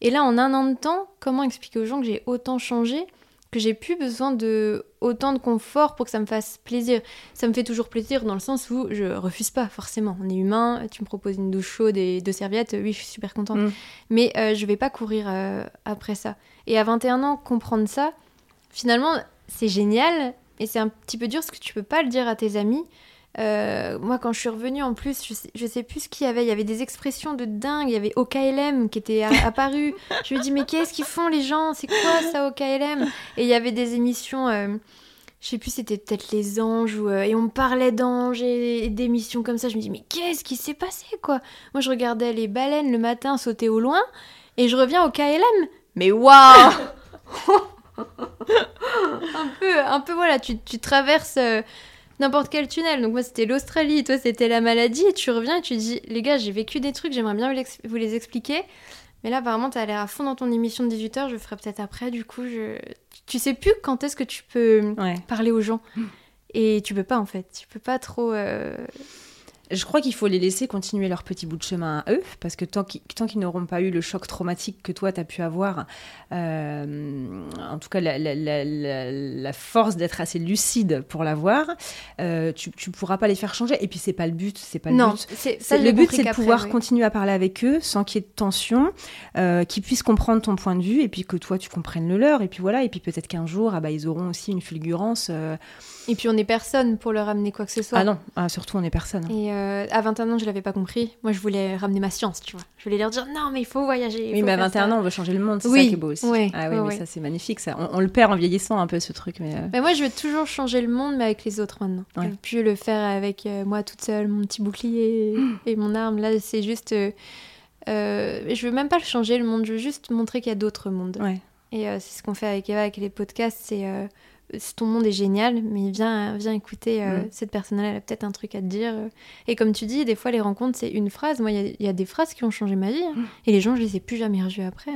Et là, en un an de temps, comment expliquer aux gens que j'ai autant changé, que j'ai plus besoin de autant de confort pour que ça me fasse plaisir Ça me fait toujours plaisir dans le sens où je refuse pas, forcément. On est humain, tu me proposes une douche chaude et deux serviettes, oui, je suis super contente. Mm. Mais euh, je vais pas courir euh, après ça. Et à 21 ans, comprendre ça, finalement, c'est génial, et c'est un petit peu dur parce que tu peux pas le dire à tes amis. Euh, moi, quand je suis revenue, en plus, je sais, je sais plus ce qu'il y avait. Il y avait des expressions de dingue. Il y avait OKLM qui était apparu. je me dis, mais qu'est-ce qu'ils font les gens? C'est quoi ça, OKLM Et il y avait des émissions. euh, je sais plus, c'était peut-être les anges, ou, euh, et on me parlait d'anges et, et d'émissions comme ça. Je me dis, mais qu'est-ce qui s'est passé, quoi? Moi, je regardais les baleines le matin sauter au loin, et je reviens au KLM. Mais waouh Un peu, un peu, voilà, tu, tu traverses euh, n'importe quel tunnel. Donc moi, c'était l'Australie, toi, c'était la maladie, et tu reviens et tu dis, les gars, j'ai vécu des trucs, j'aimerais bien vous, les expliquer. Mais là, apparemment, t'as l'air à fond dans ton émission de 18h, je ferai peut-être après, du coup, je... tu sais plus quand est-ce que tu peux Ouais. parler aux gens. Et tu peux pas en fait, tu peux pas trop. euh, Je crois qu'il faut les laisser continuer leur petit bout de chemin à eux, parce que tant qu'ils n'auront pas eu le choc traumatique que toi, tu as pu avoir, euh, en tout cas la, la- la- la- la force d'être assez lucide pour l'avoir, euh, tu ne pourras pas les faire changer. Et puis, c'est pas le but, c'est pas le Non, but. ça, le but, c'est de pouvoir oui. continuer à parler avec eux sans qu'il y ait de tension, euh, qu'ils puissent comprendre ton point de vue et puis que toi, tu comprennes le leur. Et puis voilà, et puis peut-être qu'un jour, ah bah, ils auront aussi une fulgurance. Et puis on est personne pour leur amener quoi que ce soit. Ah non, ah, surtout on est personne. Et, euh, à 21 ans, je l'avais pas compris. Moi, je voulais ramener ma science, tu vois. Je voulais leur dire non, mais il faut voyager. il Oui, faut mais à faire 21 ça. ans, on veut changer le monde, c'est Oui, ça qui est beau aussi. ouais, ah oui, mais ça, c'est magnifique, ça. On, on le perd en vieillissant un peu, ce truc, mais... euh, Mais moi, je veux toujours changer le monde, mais avec les autres maintenant. Ouais. Je veux plus le faire avec euh, moi toute seule, mon petit bouclier et, mon arme. Là, c'est juste. euh, je veux même pas changer le monde, je veux juste montrer qu'il y a d'autres mondes. Ouais. Et c'est ce qu'on fait avec Eva, avec les podcasts. C'est- ton monde est génial, mais viens, viens écouter euh, cette personne-là, elle a peut-être un truc à te dire. Et comme tu dis, des fois, les rencontres, c'est une phrase. Moi, il y a- il y, a des phrases qui ont changé ma vie. hein. Mm. Et les gens, je les ai plus jamais revus après.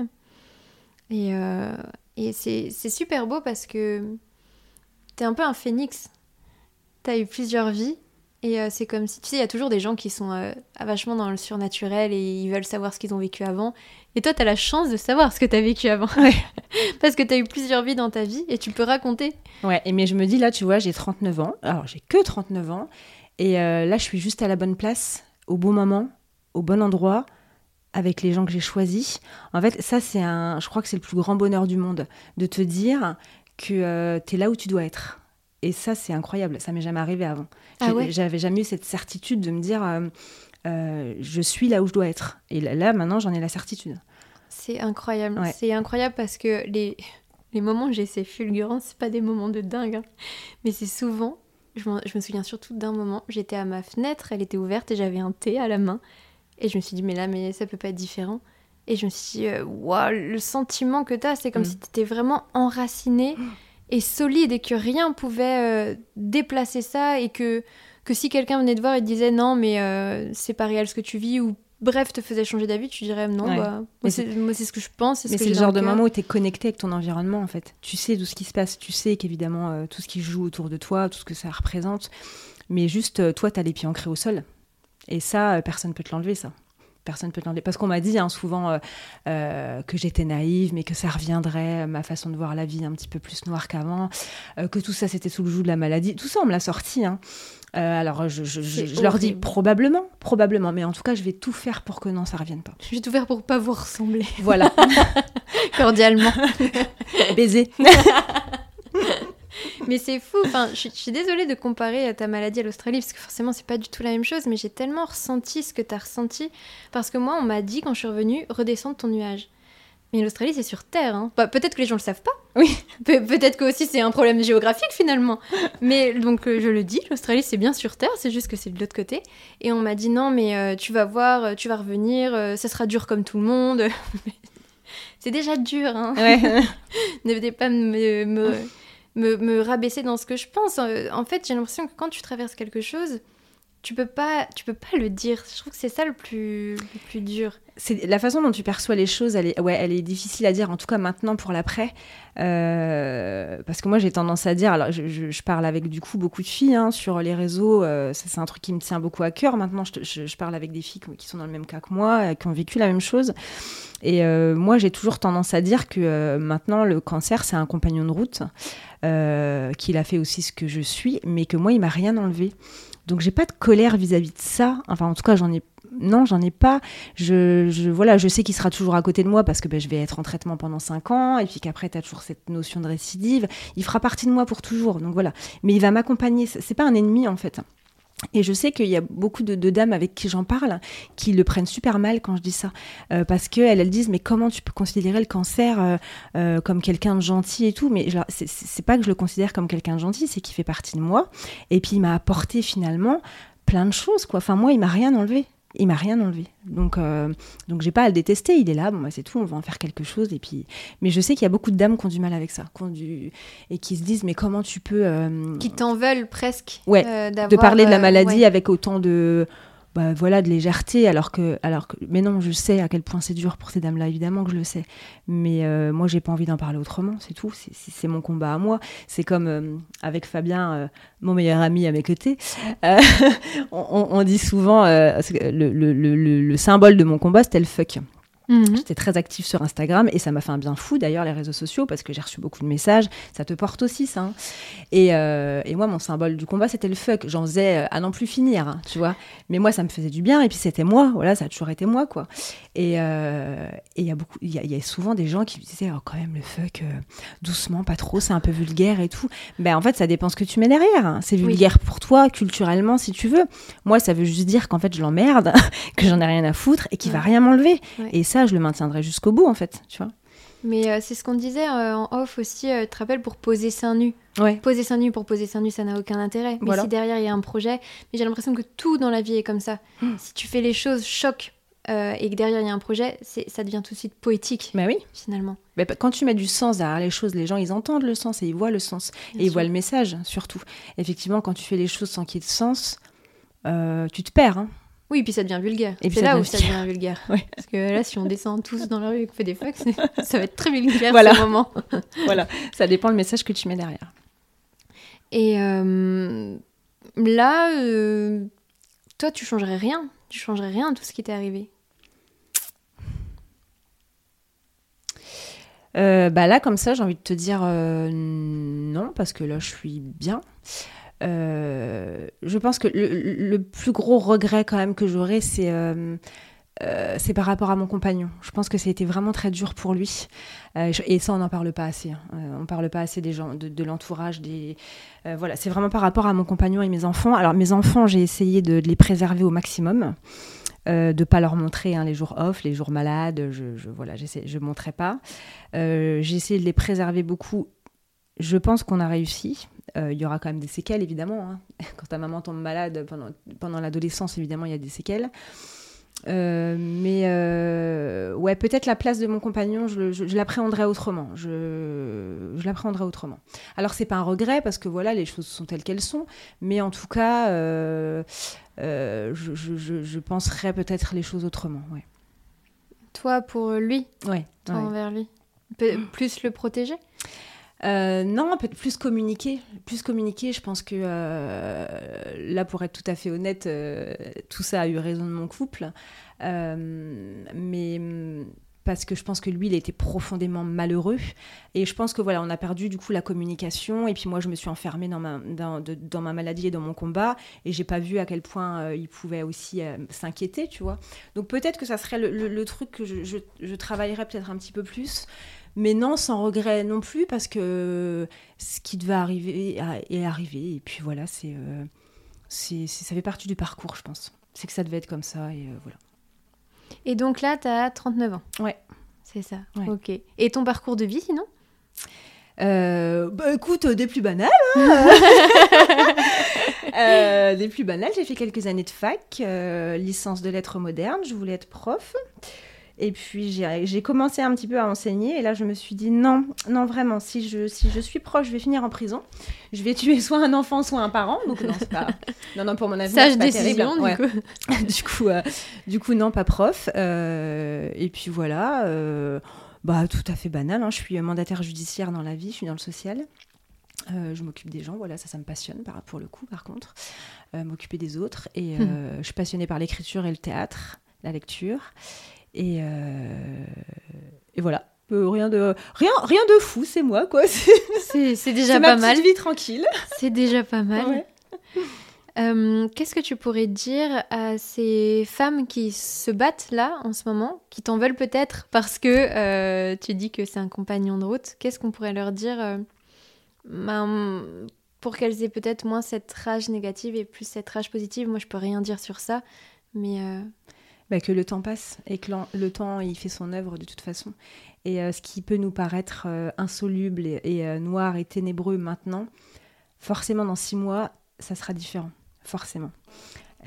Et, euh, et c'est c'est super beau parce que t'es un peu un phénix. T'as eu plusieurs vies. Et euh, c'est comme si, tu sais, il y a toujours des gens qui sont euh, vachement dans le surnaturel et ils veulent savoir ce qu'ils ont vécu avant. Et toi, t'as la chance de savoir ce que t'as vécu avant. Ouais. Parce que t'as eu plusieurs vies dans ta vie et tu peux raconter. Ouais, et mais je me dis, là, tu vois, j'ai 39 ans. Alors, j'ai que 39 ans. Et euh, là, je suis juste à la bonne place, au bon moment, au bon endroit, avec les gens que j'ai choisis. En fait, ça, c'est un. Je crois que c'est le plus grand bonheur du monde, de te dire que tu es là où tu dois être. Et ça, c'est incroyable. Ça m'est jamais arrivé avant. Ah ouais J'avais jamais eu cette certitude de me dire, euh, euh, je suis là où je dois être. Et là, là, maintenant, j'en ai la certitude. C'est incroyable. Ouais. C'est incroyable parce que les, les moments où j'ai ces fulgurances, c'est pas des moments de dingue. hein. Mais c'est souvent, je, me souviens surtout d'un moment, j'étais à ma fenêtre, elle était ouverte et j'avais un thé à la main. Et je me suis dit, mais là, mais ça peut pas être différent. Et je me suis dit, euh, le sentiment que t'as, c'est comme Mm. si t'étais vraiment enraciné et solide et que rien pouvait euh, déplacer ça et que, que si quelqu'un venait te voir et te disait, non, mais euh, c'est pas réel ce que tu vis ou bref te faisait changer d'avis, tu dirais, non, Ouais. bah, moi, c'est moi, c'est ce que je pense. c'est ce Mais que c'est le genre de moment où tu es connecté avec ton environnement, en fait. Tu sais tout ce qui se passe, tu sais qu'évidemment, euh, tout ce qui joue autour de toi, tout ce que ça représente. Mais juste, euh, toi, tu as les pieds ancrés au sol. Et ça, personne ne peut te l'enlever, ça. Personne ne peut l'enlever. Parce qu'on m'a dit hein, souvent euh, euh, que j'étais naïve, mais que ça reviendrait, euh, ma façon de voir la vie un petit peu plus noire qu'avant, que tout ça, c'était sous le joug de la maladie. Tout ça, on me l'a sorti. hein. Alors, je, je- je- C'est je leur dis probablement, probablement. Mais en tout cas, je vais tout faire pour que non, ça revienne pas. Je vais tout faire pour pas vous ressembler, Voilà, cordialement. baiser. mais c'est fou. Enfin, je, suis- je suis désolée de comparer ta maladie à l'Australie parce que forcément c'est pas du tout la même chose. Mais j'ai tellement ressenti ce que t'as ressenti parce que moi on m'a dit quand je suis revenue redescends de ton nuage. Mais l'Australie c'est sur Terre. Hein. Bah, peut-être que les gens le savent pas. Oui. Pe- peut-être que aussi c'est un problème géographique finalement. Mais donc euh, je le dis, l'Australie c'est bien sur Terre, c'est juste que c'est de l'autre côté. Et on m'a dit non mais euh, tu vas voir, euh, tu vas revenir, euh, ça sera dur comme tout le monde. c'est déjà dur. Hein Ouais. ne venez pas me, me, me, me rabaisser dans ce que je pense. Euh, En fait, j'ai l'impression que quand tu traverses quelque chose, tu peux pas, tu peux pas le dire. Je trouve que c'est ça le plus, le plus dur. c'est la façon dont tu perçois les choses, elle est, ouais, elle est difficile à dire, en tout cas maintenant pour l'après. Euh, parce que moi j'ai tendance à dire, alors je, parle avec du coup beaucoup de filles hein, sur les réseaux, euh, c'est un truc qui me tient beaucoup à cœur. Maintenant je, parle avec des filles qui sont dans le même cas que moi, euh, qui ont vécu la même chose. Et moi j'ai toujours tendance à dire que maintenant le cancer c'est un compagnon de route, qu'il a fait aussi ce que je suis, mais que moi il m'a rien enlevé. Donc j'ai pas de colère vis-à-vis de ça. Enfin en tout cas j'en ai non, j'en ai pas. Je, je- voilà, je sais qu'il sera toujours à côté de moi parce que ben, je vais être en traitement pendant 5 ans et puis qu'après, tu as toujours cette notion de récidive. Il fera partie de moi pour toujours. Donc voilà. Mais il va m'accompagner. C'est pas un ennemi en fait. Et je sais qu'il y a beaucoup de, dames avec qui j'en parle qui le prennent super mal quand je dis ça. Euh, parce qu'elles, elles disent, mais comment tu peux considérer le cancer euh, euh, comme quelqu'un de gentil et tout? Mais c'est pas que je le considère comme quelqu'un de gentil, c'est qu'il fait partie de moi. Et puis il m'a apporté finalement plein de choses. Quoi. Enfin, moi, il m'a rien enlevé il m'a rien enlevé. Donc, euh, donc j'ai pas à le détester. Il est là, bon, bah, c'est tout. On va en faire quelque chose. Et puis, mais je sais qu'il y a beaucoup de dames qui ont du mal avec ça, qui ont du... et qui se disent, mais comment tu peux euh, Qui t'en veulent presque. Ouais, euh, de parler de la maladie ouais. avec autant de bah, voilà de légèreté alors que alors que mais non je sais à quel point c'est dur pour ces dames là évidemment que je le sais. Mais euh, moi j'ai pas envie d'en parler autrement c'est tout. C'est- mon combat à moi. C'est comme euh, avec Fabien euh, mon meilleur ami à mes côtés on, dit souvent le- le symbole de mon combat c'était le fuck Mhm. J'étais très active sur Instagram et ça m'a fait un bien fou d'ailleurs les réseaux sociaux parce que j'ai reçu beaucoup de messages. Ça te porte aussi ça. hein. Et, euh, et moi mon symbole du combat c'était le fuck. J'en faisais euh, à n'en plus finir, hein, tu vois. Mais moi ça me faisait du bien et puis c'était moi. Voilà ça a toujours été moi quoi. Et euh, et il y a beaucoup, il y, a- il y a souvent des gens qui me disaient oh, quand même le fuck euh, doucement, pas trop, c'est un peu vulgaire et tout. Ben en fait ça dépend ce que tu mets derrière. hein. C'est Oui. vulgaire pour toi culturellement si tu veux. Moi ça veut juste dire qu'en fait je l'emmerde, que j'en ai rien à foutre et qu'il va Ouais. rien m'enlever. Ouais. Et ça, je le maintiendrai jusqu'au bout, en fait, tu vois. Mais euh, c'est ce qu'on disait euh, en off aussi, euh, tu te rappelles, pour poser seins nus. Ouais. Poser seins nus pour poser seins nus, ça n'a aucun intérêt. Mais Voilà. si derrière il y a un projet, mais j'ai l'impression que tout dans la vie est comme ça. Hmm. Si tu fais les choses choc et que derrière il y a un projet, ça devient tout de suite poétique, Mais oui. finalement. Mais quand tu mets du sens derrière les choses, les gens, ils entendent le sens et ils voient le sens. Bien et ils voient le message, surtout. Effectivement, quand tu fais les choses sans qu'il y ait de sens, tu te perds. hein. Oui, puis ça devient vulgaire. Et puis C'est là où ça devient vulgaire. Ouais. Parce que là, si on descend tous dans la rue et qu'on fait des c'est- ça va être très vulgaire Voilà. ce moment. voilà. Ça dépend le message que tu mets derrière. Et euh, là, euh, toi, tu changerais rien. Tu changerais rien à tout ce qui t'est arrivé. Euh, bah là, comme ça, j'ai envie de te dire non, parce que là, je suis bien. Euh, je pense que le, plus gros regret quand même que j'aurais, c'est euh, euh, c'est par rapport à mon compagnon. Je pense que ça a été vraiment très dur pour lui. Et ça, on n'en parle pas assez. hein. Euh, on parle pas assez des gens, de, de l'entourage. Voilà, c'est vraiment par rapport à mon compagnon et mes enfants. Alors, mes enfants, j'ai essayé de, de les préserver au maximum. Euh, de pas leur montrer hein, les jours off, les jours malades, je, je voilà, je montrais pas. J'ai essayé de les préserver beaucoup. Je pense qu'on a réussi. Euh, Il y aura quand même des séquelles, évidemment. hein. Quand ta maman tombe malade pendant, pendant l'adolescence, évidemment, il y a des séquelles. Euh, mais euh, ouais, peut-être la place de mon compagnon, je, je- je l'appréhenderais autrement. Je, je l'appréhenderais autrement. Alors c'est pas un regret parce que voilà, les choses sont telles qu'elles sont. Mais en tout cas, euh, je, penserais peut-être les choses autrement. Ouais. Toi, pour lui, Ouais. toi ouais. envers lui? Pe- plus le protéger? Euh, non, peut-être plus communiquer. Plus communiquer, je pense que euh, là, pour être tout à fait honnête, euh, tout ça a eu raison de mon couple. Mais hum, parce que je pense que lui, il a été profondément malheureux. Et je pense que voilà, on a perdu du coup la communication. Et puis moi, je me suis enfermée dans ma, maladie et dans mon combat. Et j'ai pas vu à quel point il pouvait aussi s'inquiéter, tu vois. Donc peut-être que ça serait le, truc que je, je travaillerais peut-être un petit peu plus. Mais non, sans regret non plus, parce que ce qui devait arriver est arrivé. Et puis voilà, c'est, euh, c'est, c'est- ça fait partie du parcours, je pense. C'est que ça devait être comme ça, et euh, voilà. Et donc là, t'as 39 ans. Ouais. C'est ça. Ouais. Ok. Et ton parcours de vie, sinon? Euh, bah écoute, euh, des plus banales. hein. Euh, des plus banales, j'ai fait quelques années de fac, licence de lettres modernes, je voulais être prof. Et puis j'ai commencé un petit peu à enseigner et là je me suis dit non, non vraiment, si je, si je suis proche, je vais finir en prison. Je vais tuer soit un enfant, soit un parent. Donc non, c'est pas... Non, non, pour mon avenir, Sage c'est pas terrible. décision, Ouais. du coup. du coup, euh, du coup, non, pas prof. Euh, et puis voilà, euh, bah tout à fait banal. hein. Je suis mandataire judiciaire dans la vie, je suis dans le social. Euh, je m'occupe des gens, voilà, ça, ça me passionne par, pour le coup, par contre. Euh, m'occuper des autres. Et euh, je suis passionnée par l'écriture et le théâtre, la lecture. Et, euh, et voilà. Euh, rien de rien rien de fou c'est moi quoi c'est déjà ma pas mal. vie tranquille C'est déjà pas mal. Ouais. Euh, Qu'est-ce que tu pourrais dire à ces femmes qui se battent là en ce moment, qui t'en veulent peut-être parce que euh, tu dis que c'est un compagnon de route? Qu'est-ce qu'on pourrait leur dire ben, pour qu'elles aient peut-être moins cette rage négative et plus cette rage positive? Moi, je peux rien dire sur ça, mais Bah, que le temps passe et que le temps il fait son œuvre de toute façon. Et euh, ce qui peut nous paraître euh, insoluble et, euh, noir et ténébreux maintenant, forcément dans six mois, ça sera différent. Forcément.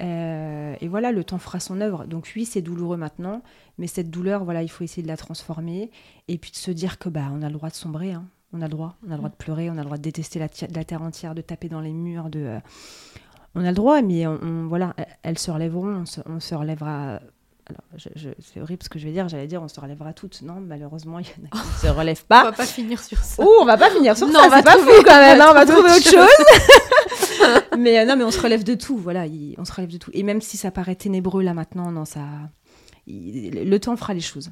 Et voilà, le temps fera son œuvre. Donc oui, c'est douloureux maintenant, mais cette douleur, voilà, il faut essayer de la transformer et puis de se dire que bah on a le droit de sombrer. hein. On a le droit, on a le droit de pleurer, on a le droit de détester la, la terre entière, de taper dans les murs, de, on a le droit, mais on, on- voilà, elles se relèveront, on se, on se relèvera. Alors, je- je- c'est horrible ce que je vais dire, j'allais dire on se relèvera toutes. Non, malheureusement, il y en a qui ne se relèvent on pas. va pas finir sur ça. Oh, on va pas finir sur Non, ça, on va pas trouver- fou quand même, on va hein, on va trouver trouver autre autre chose. mais euh, non, mais on se relève de tout, voilà, il- on se relève de tout. Et même si ça paraît ténébreux là maintenant, non, ça, il- le temps fera les choses.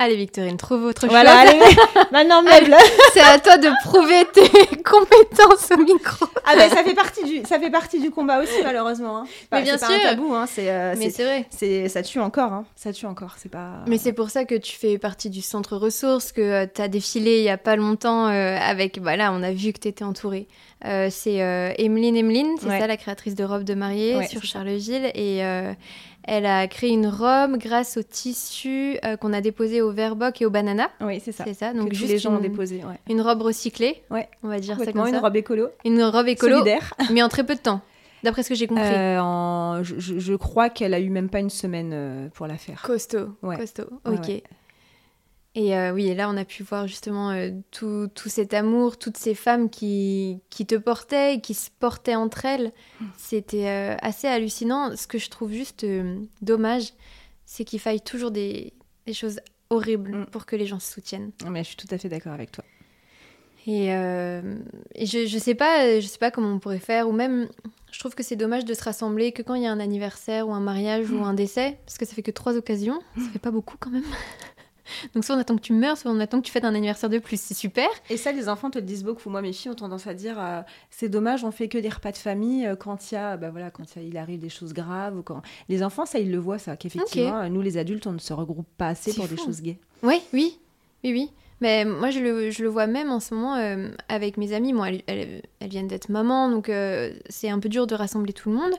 Allez Victorine, trouve autre Voilà, chose. allez, maintenant meuble. C'est à toi de prouver tes compétences au micro. Ah ben ça fait partie du, ça fait partie du combat aussi malheureusement. hein. Mais bien c'est pas sûr. un tabou, hein, c'est, euh, Mais c'est, vrai. c'est- ça tue encore, hein. ça tue encore, c'est pas. Mais c'est pour ça que tu fais partie du centre ressources, que tu as défilé il y a pas longtemps euh, avec. Voilà, on a vu que tu étais entourée. Euh, c'est euh, Emeline Emeline, c'est Ouais. ça la créatrice de robes de mariée Ouais, sur. Charleville. Et euh, elle a créé une robe grâce au tissu euh, qu'on a déposé au verboc et au banana. Oui, c'est ça. C'est ça, Donc juste les gens ont une, déposé, ouais. une robe recyclée, Ouais. on va dire ça comme une robe écolo, Une robe écolo, solidaire. mais en très peu de temps, d'après ce que j'ai compris. Euh, en- je, crois qu'elle a eu même pas une semaine euh, pour la faire. Costaud, Ouais. costaud, ok. ouais. Et euh, oui, et là, on a pu voir justement euh, tout, tout cet amour, toutes ces femmes qui, qui te portaient, qui se portaient entre elles. Mm. C'était euh, assez hallucinant. Ce que je trouve juste dommage, c'est qu'il faille toujours des, des choses horribles Mm. pour que les gens se soutiennent. Mais je suis tout à fait d'accord avec toi. Et, et je, je sais pas, je sais pas comment on pourrait faire, ou même, je trouve que c'est dommage de se rassembler que quand il y a un anniversaire ou un mariage ou un décès, parce que ça fait que trois occasions, ça fait pas beaucoup quand même. Donc soit on attend que tu meurs, soit on attend que tu fêtes un anniversaire de plus, c'est super. Et ça, les enfants te le disent beaucoup. Moi, mes filles ont tendance à dire euh, c'est dommage, on fait que des repas de famille euh, quand il y a, bah voilà, quand il, arrive des choses graves ou quand les enfants, ça, ils le voient ça, qu'effectivement, euh, nous les adultes, on ne se regroupe pas assez pour des choses gays. Oui, oui, oui, oui. Mais moi, je le, je le vois même en ce moment euh, avec mes amies. Moi, elles, elles- elles viennent d'être mamans, donc euh, c'est un peu dur de rassembler tout le monde.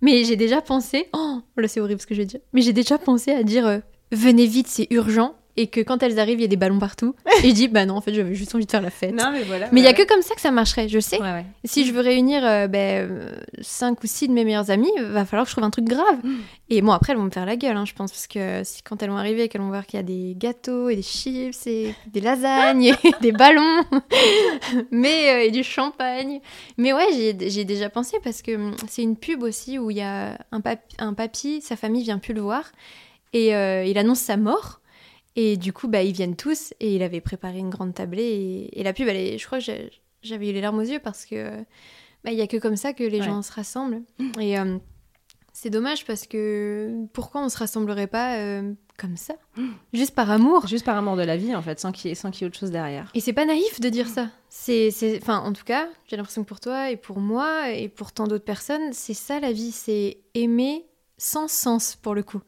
Mais j'ai déjà pensé... Oh, là, c'est horrible ce que je vais dire. Mais j'ai déjà pensé à dire venez vite, c'est urgent. Et que quand elles arrivent, il y a des ballons partout. Et je dis, bah non, en fait, j'avais juste envie de faire la fête. Non, mais voilà. Mais il y a ouais, que comme ça que ça marcherait, je sais. ouais. Ouais, ouais. Si je veux réunir euh, ben, cinq ou six de mes meilleures amies, va falloir que je trouve un truc grave. Et bon, après, elles vont me faire la gueule, hein, je pense, parce que si, quand elles vont arriver et qu'elles vont voir qu'il y a des gâteaux et des chips et des lasagnes et des ballons, mais euh, et du champagne. Mais ouais, j'ai déjà pensé parce que hum, c'est une pub aussi où il y a un, pap un papy, sa famille vient plus le voir et euh, il annonce sa mort. Et du coup, bah, ils viennent tous et il avait préparé une grande tablée. Et, et la pub, elle est, je crois que j'avais eu les larmes aux yeux parce que bah, il y a que comme ça que les Ouais. gens se rassemblent. Et euh, c'est dommage parce que pourquoi on se rassemblerait pas euh, comme ça? Juste par amour Juste par amour de la vie, en fait, sans qu'il y, ait- y autre chose derrière. et c'est pas naïf de dire ça. C'est, enfin, en tout cas, j'ai l'impression que pour toi et pour moi et pour tant d'autres personnes, c'est ça la vie, c'est aimer sans sens pour le coup.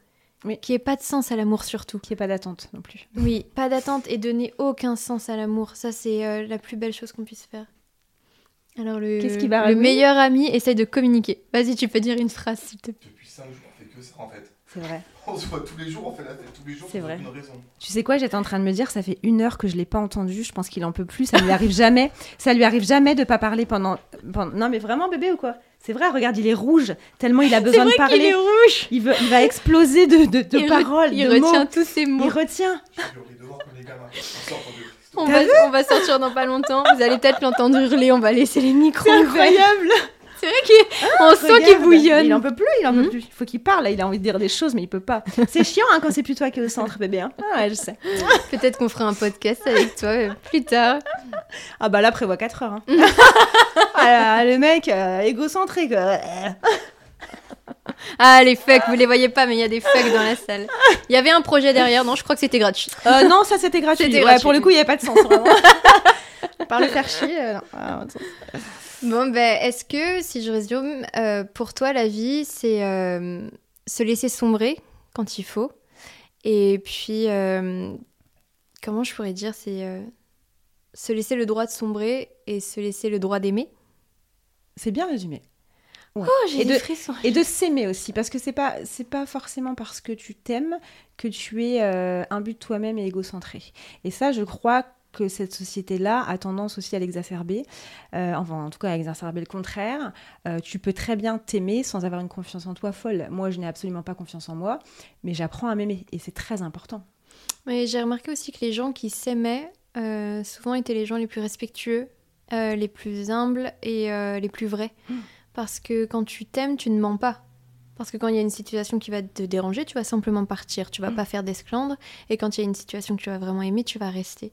Oui. Qui ait pas de sens à l'amour surtout. Qu'il n'y ait pas d'attente non plus. Oui, pas d'attente et donner aucun sens à l'amour. Ça, c'est euh, la plus belle chose qu'on puisse faire. Alors, le, Qu'est-ce qui va le arriver meilleur ami essaye de communiquer. Vas-y, tu peux dire une phrase, s'il te plaît. Depuis 5 jours, on fait que ça en fait. C'est vrai. On se voit tous les jours, on fait la tous les jours, C'est vrai. aucune raison. Tu sais quoi, j'étais en train de me dire, ça fait une heure que je l'ai pas entendu. Je pense qu'il en peut plus. Ça lui arrive jamais. Ça lui arrive jamais de pas parler pendant. pendant- Non, mais vraiment, bébé ou quoi? C'est vrai. Regarde, il est rouge. Tellement il a besoin de parler. rouge Il, veut, il va exploser de, de, de Il paroles, Il de retient mots. tous ses mots. Il retient. On va, on va sortir dans pas longtemps. Vous allez peut-être l'entendre hurler. On va laisser les micros C'est ouverts. incroyable. C'est vrai qu'on sent qu'il bouillonne. Il en peut plus, il en peut Mhm. plus. Il faut qu'il parle. là, Il a envie de dire des choses, mais il peut pas. C'est chiant hein, quand c'est plus toi qui es au centre, bébé. hein. Ah ouais, je sais. Peut-être qu'on fera un podcast avec toi euh, plus tard. Ah bah là, prévoit 4 heures. hein. ah, là, le mec, euh, égocentré, quoi. Ah, les fucks, vous les voyez pas, mais il y a des fucks dans la salle. Il y avait un projet derrière, non, je crois que c'était gratuit. Euh, non, ça c'était gratuit. Ouais, gratuit. pour le coup, il n'y avait pas de sens. Par le faire chier, non. Ah. Bon, ben, est-ce que, si je résume, euh, pour toi, la vie, c'est euh, se laisser sombrer quand il faut? Et puis, euh, comment je pourrais dire, c'est se laisser le droit de sombrer et se laisser le droit d'aimer? C'est bien résumé. Ouais. Oh, j'ai Et des de- frissons. Et de s'aimer aussi, parce que c'est pas c'est pas forcément parce que tu t'aimes que tu es euh, un but de toi-même et égocentré. Et ça, je crois que cette société-là a tendance aussi à l'exacerber, euh, enfin en tout cas à exacerber le contraire. Euh, tu peux très bien t'aimer sans avoir une confiance en toi folle. Moi, je n'ai absolument pas confiance en moi, mais j'apprends à m'aimer et c'est très important. Mais j'ai remarqué aussi que les gens qui s'aimaient euh, souvent étaient les gens les plus respectueux, les plus humbles et les plus vrais. Mm. Parce que quand tu t'aimes, tu ne mens pas. Parce que quand il y a une situation qui va te déranger, tu vas simplement partir. Tu vas Mm. pas faire d'esclandre. Et quand il y a une situation que tu vas vraiment aimer, tu vas rester.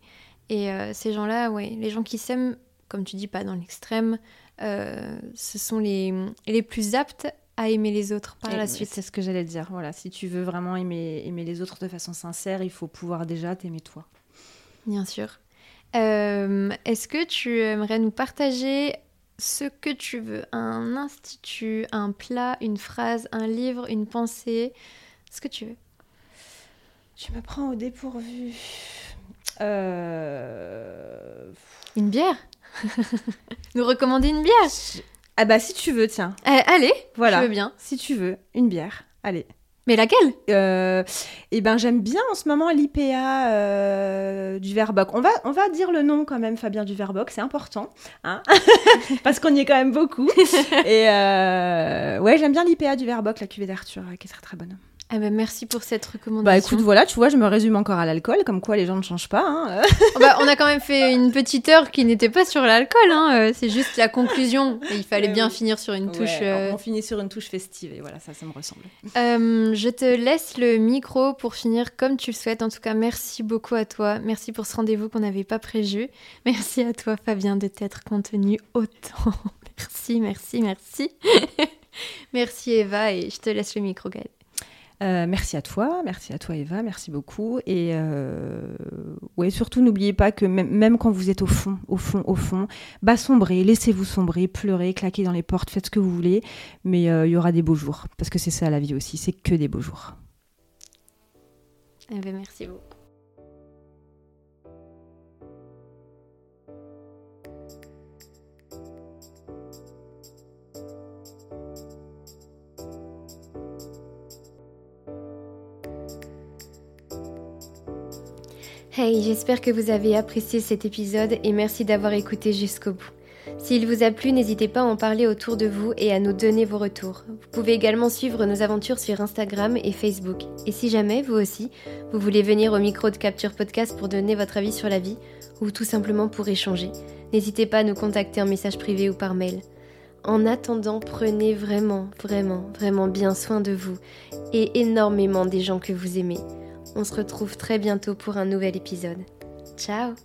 Et euh, ces gens-là, ouais, les gens qui s'aiment, comme tu dis, pas dans l'extrême, euh, ce sont les, les plus aptes à aimer les autres par Et la suite. C'est ce que j'allais dire. Voilà, si tu veux vraiment aimer, aimer les autres de façon sincère, il faut pouvoir déjà t'aimer toi. Bien sûr. Euh, Est-ce que tu aimerais nous partager ce que tu veux? Un institut, un plat, une phrase, un livre, une pensée? Ce que tu veux. Tu me prends au dépourvu. Euh... Une bière Nous recommander une bière Ah bah si tu veux, tiens. Euh, Allez, Voilà. je veux bien. Si tu veux, une bière. Allez. Mais laquelle Euh, et ben j'aime bien en ce moment l'IPA euh, du Verboc. On va, on va dire le nom quand même, Fabien du Verboc, c'est important, hein parce qu'on y est quand même beaucoup. Et euh, ouais, j'aime bien l'IPA du Verboc, la cuvée d'Arthur, qui est très très bonne. Ah bah, Merci pour cette recommandation. Bah écoute, voilà, tu vois, je me résume encore à l'alcool, comme quoi les gens ne changent pas. Hein. Bah, on a quand même fait une petite heure qui n'était pas sur l'alcool. Hein. euh, C'est juste la conclusion. Et il fallait Ouais, bien oui. finir sur une touche. Ouais, euh, On finit sur une touche festive et voilà, ça, ça me ressemble. Euh, je te laisse le micro pour finir comme tu le souhaites. En tout cas, merci beaucoup à toi. Merci pour ce rendez-vous qu'on n'avait pas prévu. Merci à toi, Fabien, de t'être contenu autant. Merci, merci, merci. merci, Eva, et je te laisse le micro, Gaëlle. Euh, merci à toi, merci à toi Eva, merci beaucoup. Et euh, surtout n'oubliez pas que même, même quand vous êtes au fond, au fond, au fond, bah sombrez, laissez-vous sombrer, pleurez, claquez dans les portes, faites ce que vous voulez, mais euh, il y aura des beaux jours, parce que c'est ça la vie aussi, c'est que des beaux jours. Eh ben, merci beaucoup. Hey, j'espère que vous avez apprécié cet épisode et merci d'avoir écouté jusqu'au bout. S'il vous a plu, n'hésitez pas à en parler autour de vous et à nous donner vos retours. Vous pouvez également suivre nos aventures sur Instagram et Facebook. Et si jamais, vous aussi, vous voulez venir au micro de Capture Podcast pour donner votre avis sur la vie ou tout simplement pour échanger, n'hésitez pas à nous contacter en message privé ou par mail. En attendant, prenez vraiment, vraiment, vraiment bien soin de vous et énormément des gens que vous aimez. On se retrouve très bientôt pour un nouvel épisode. Ciao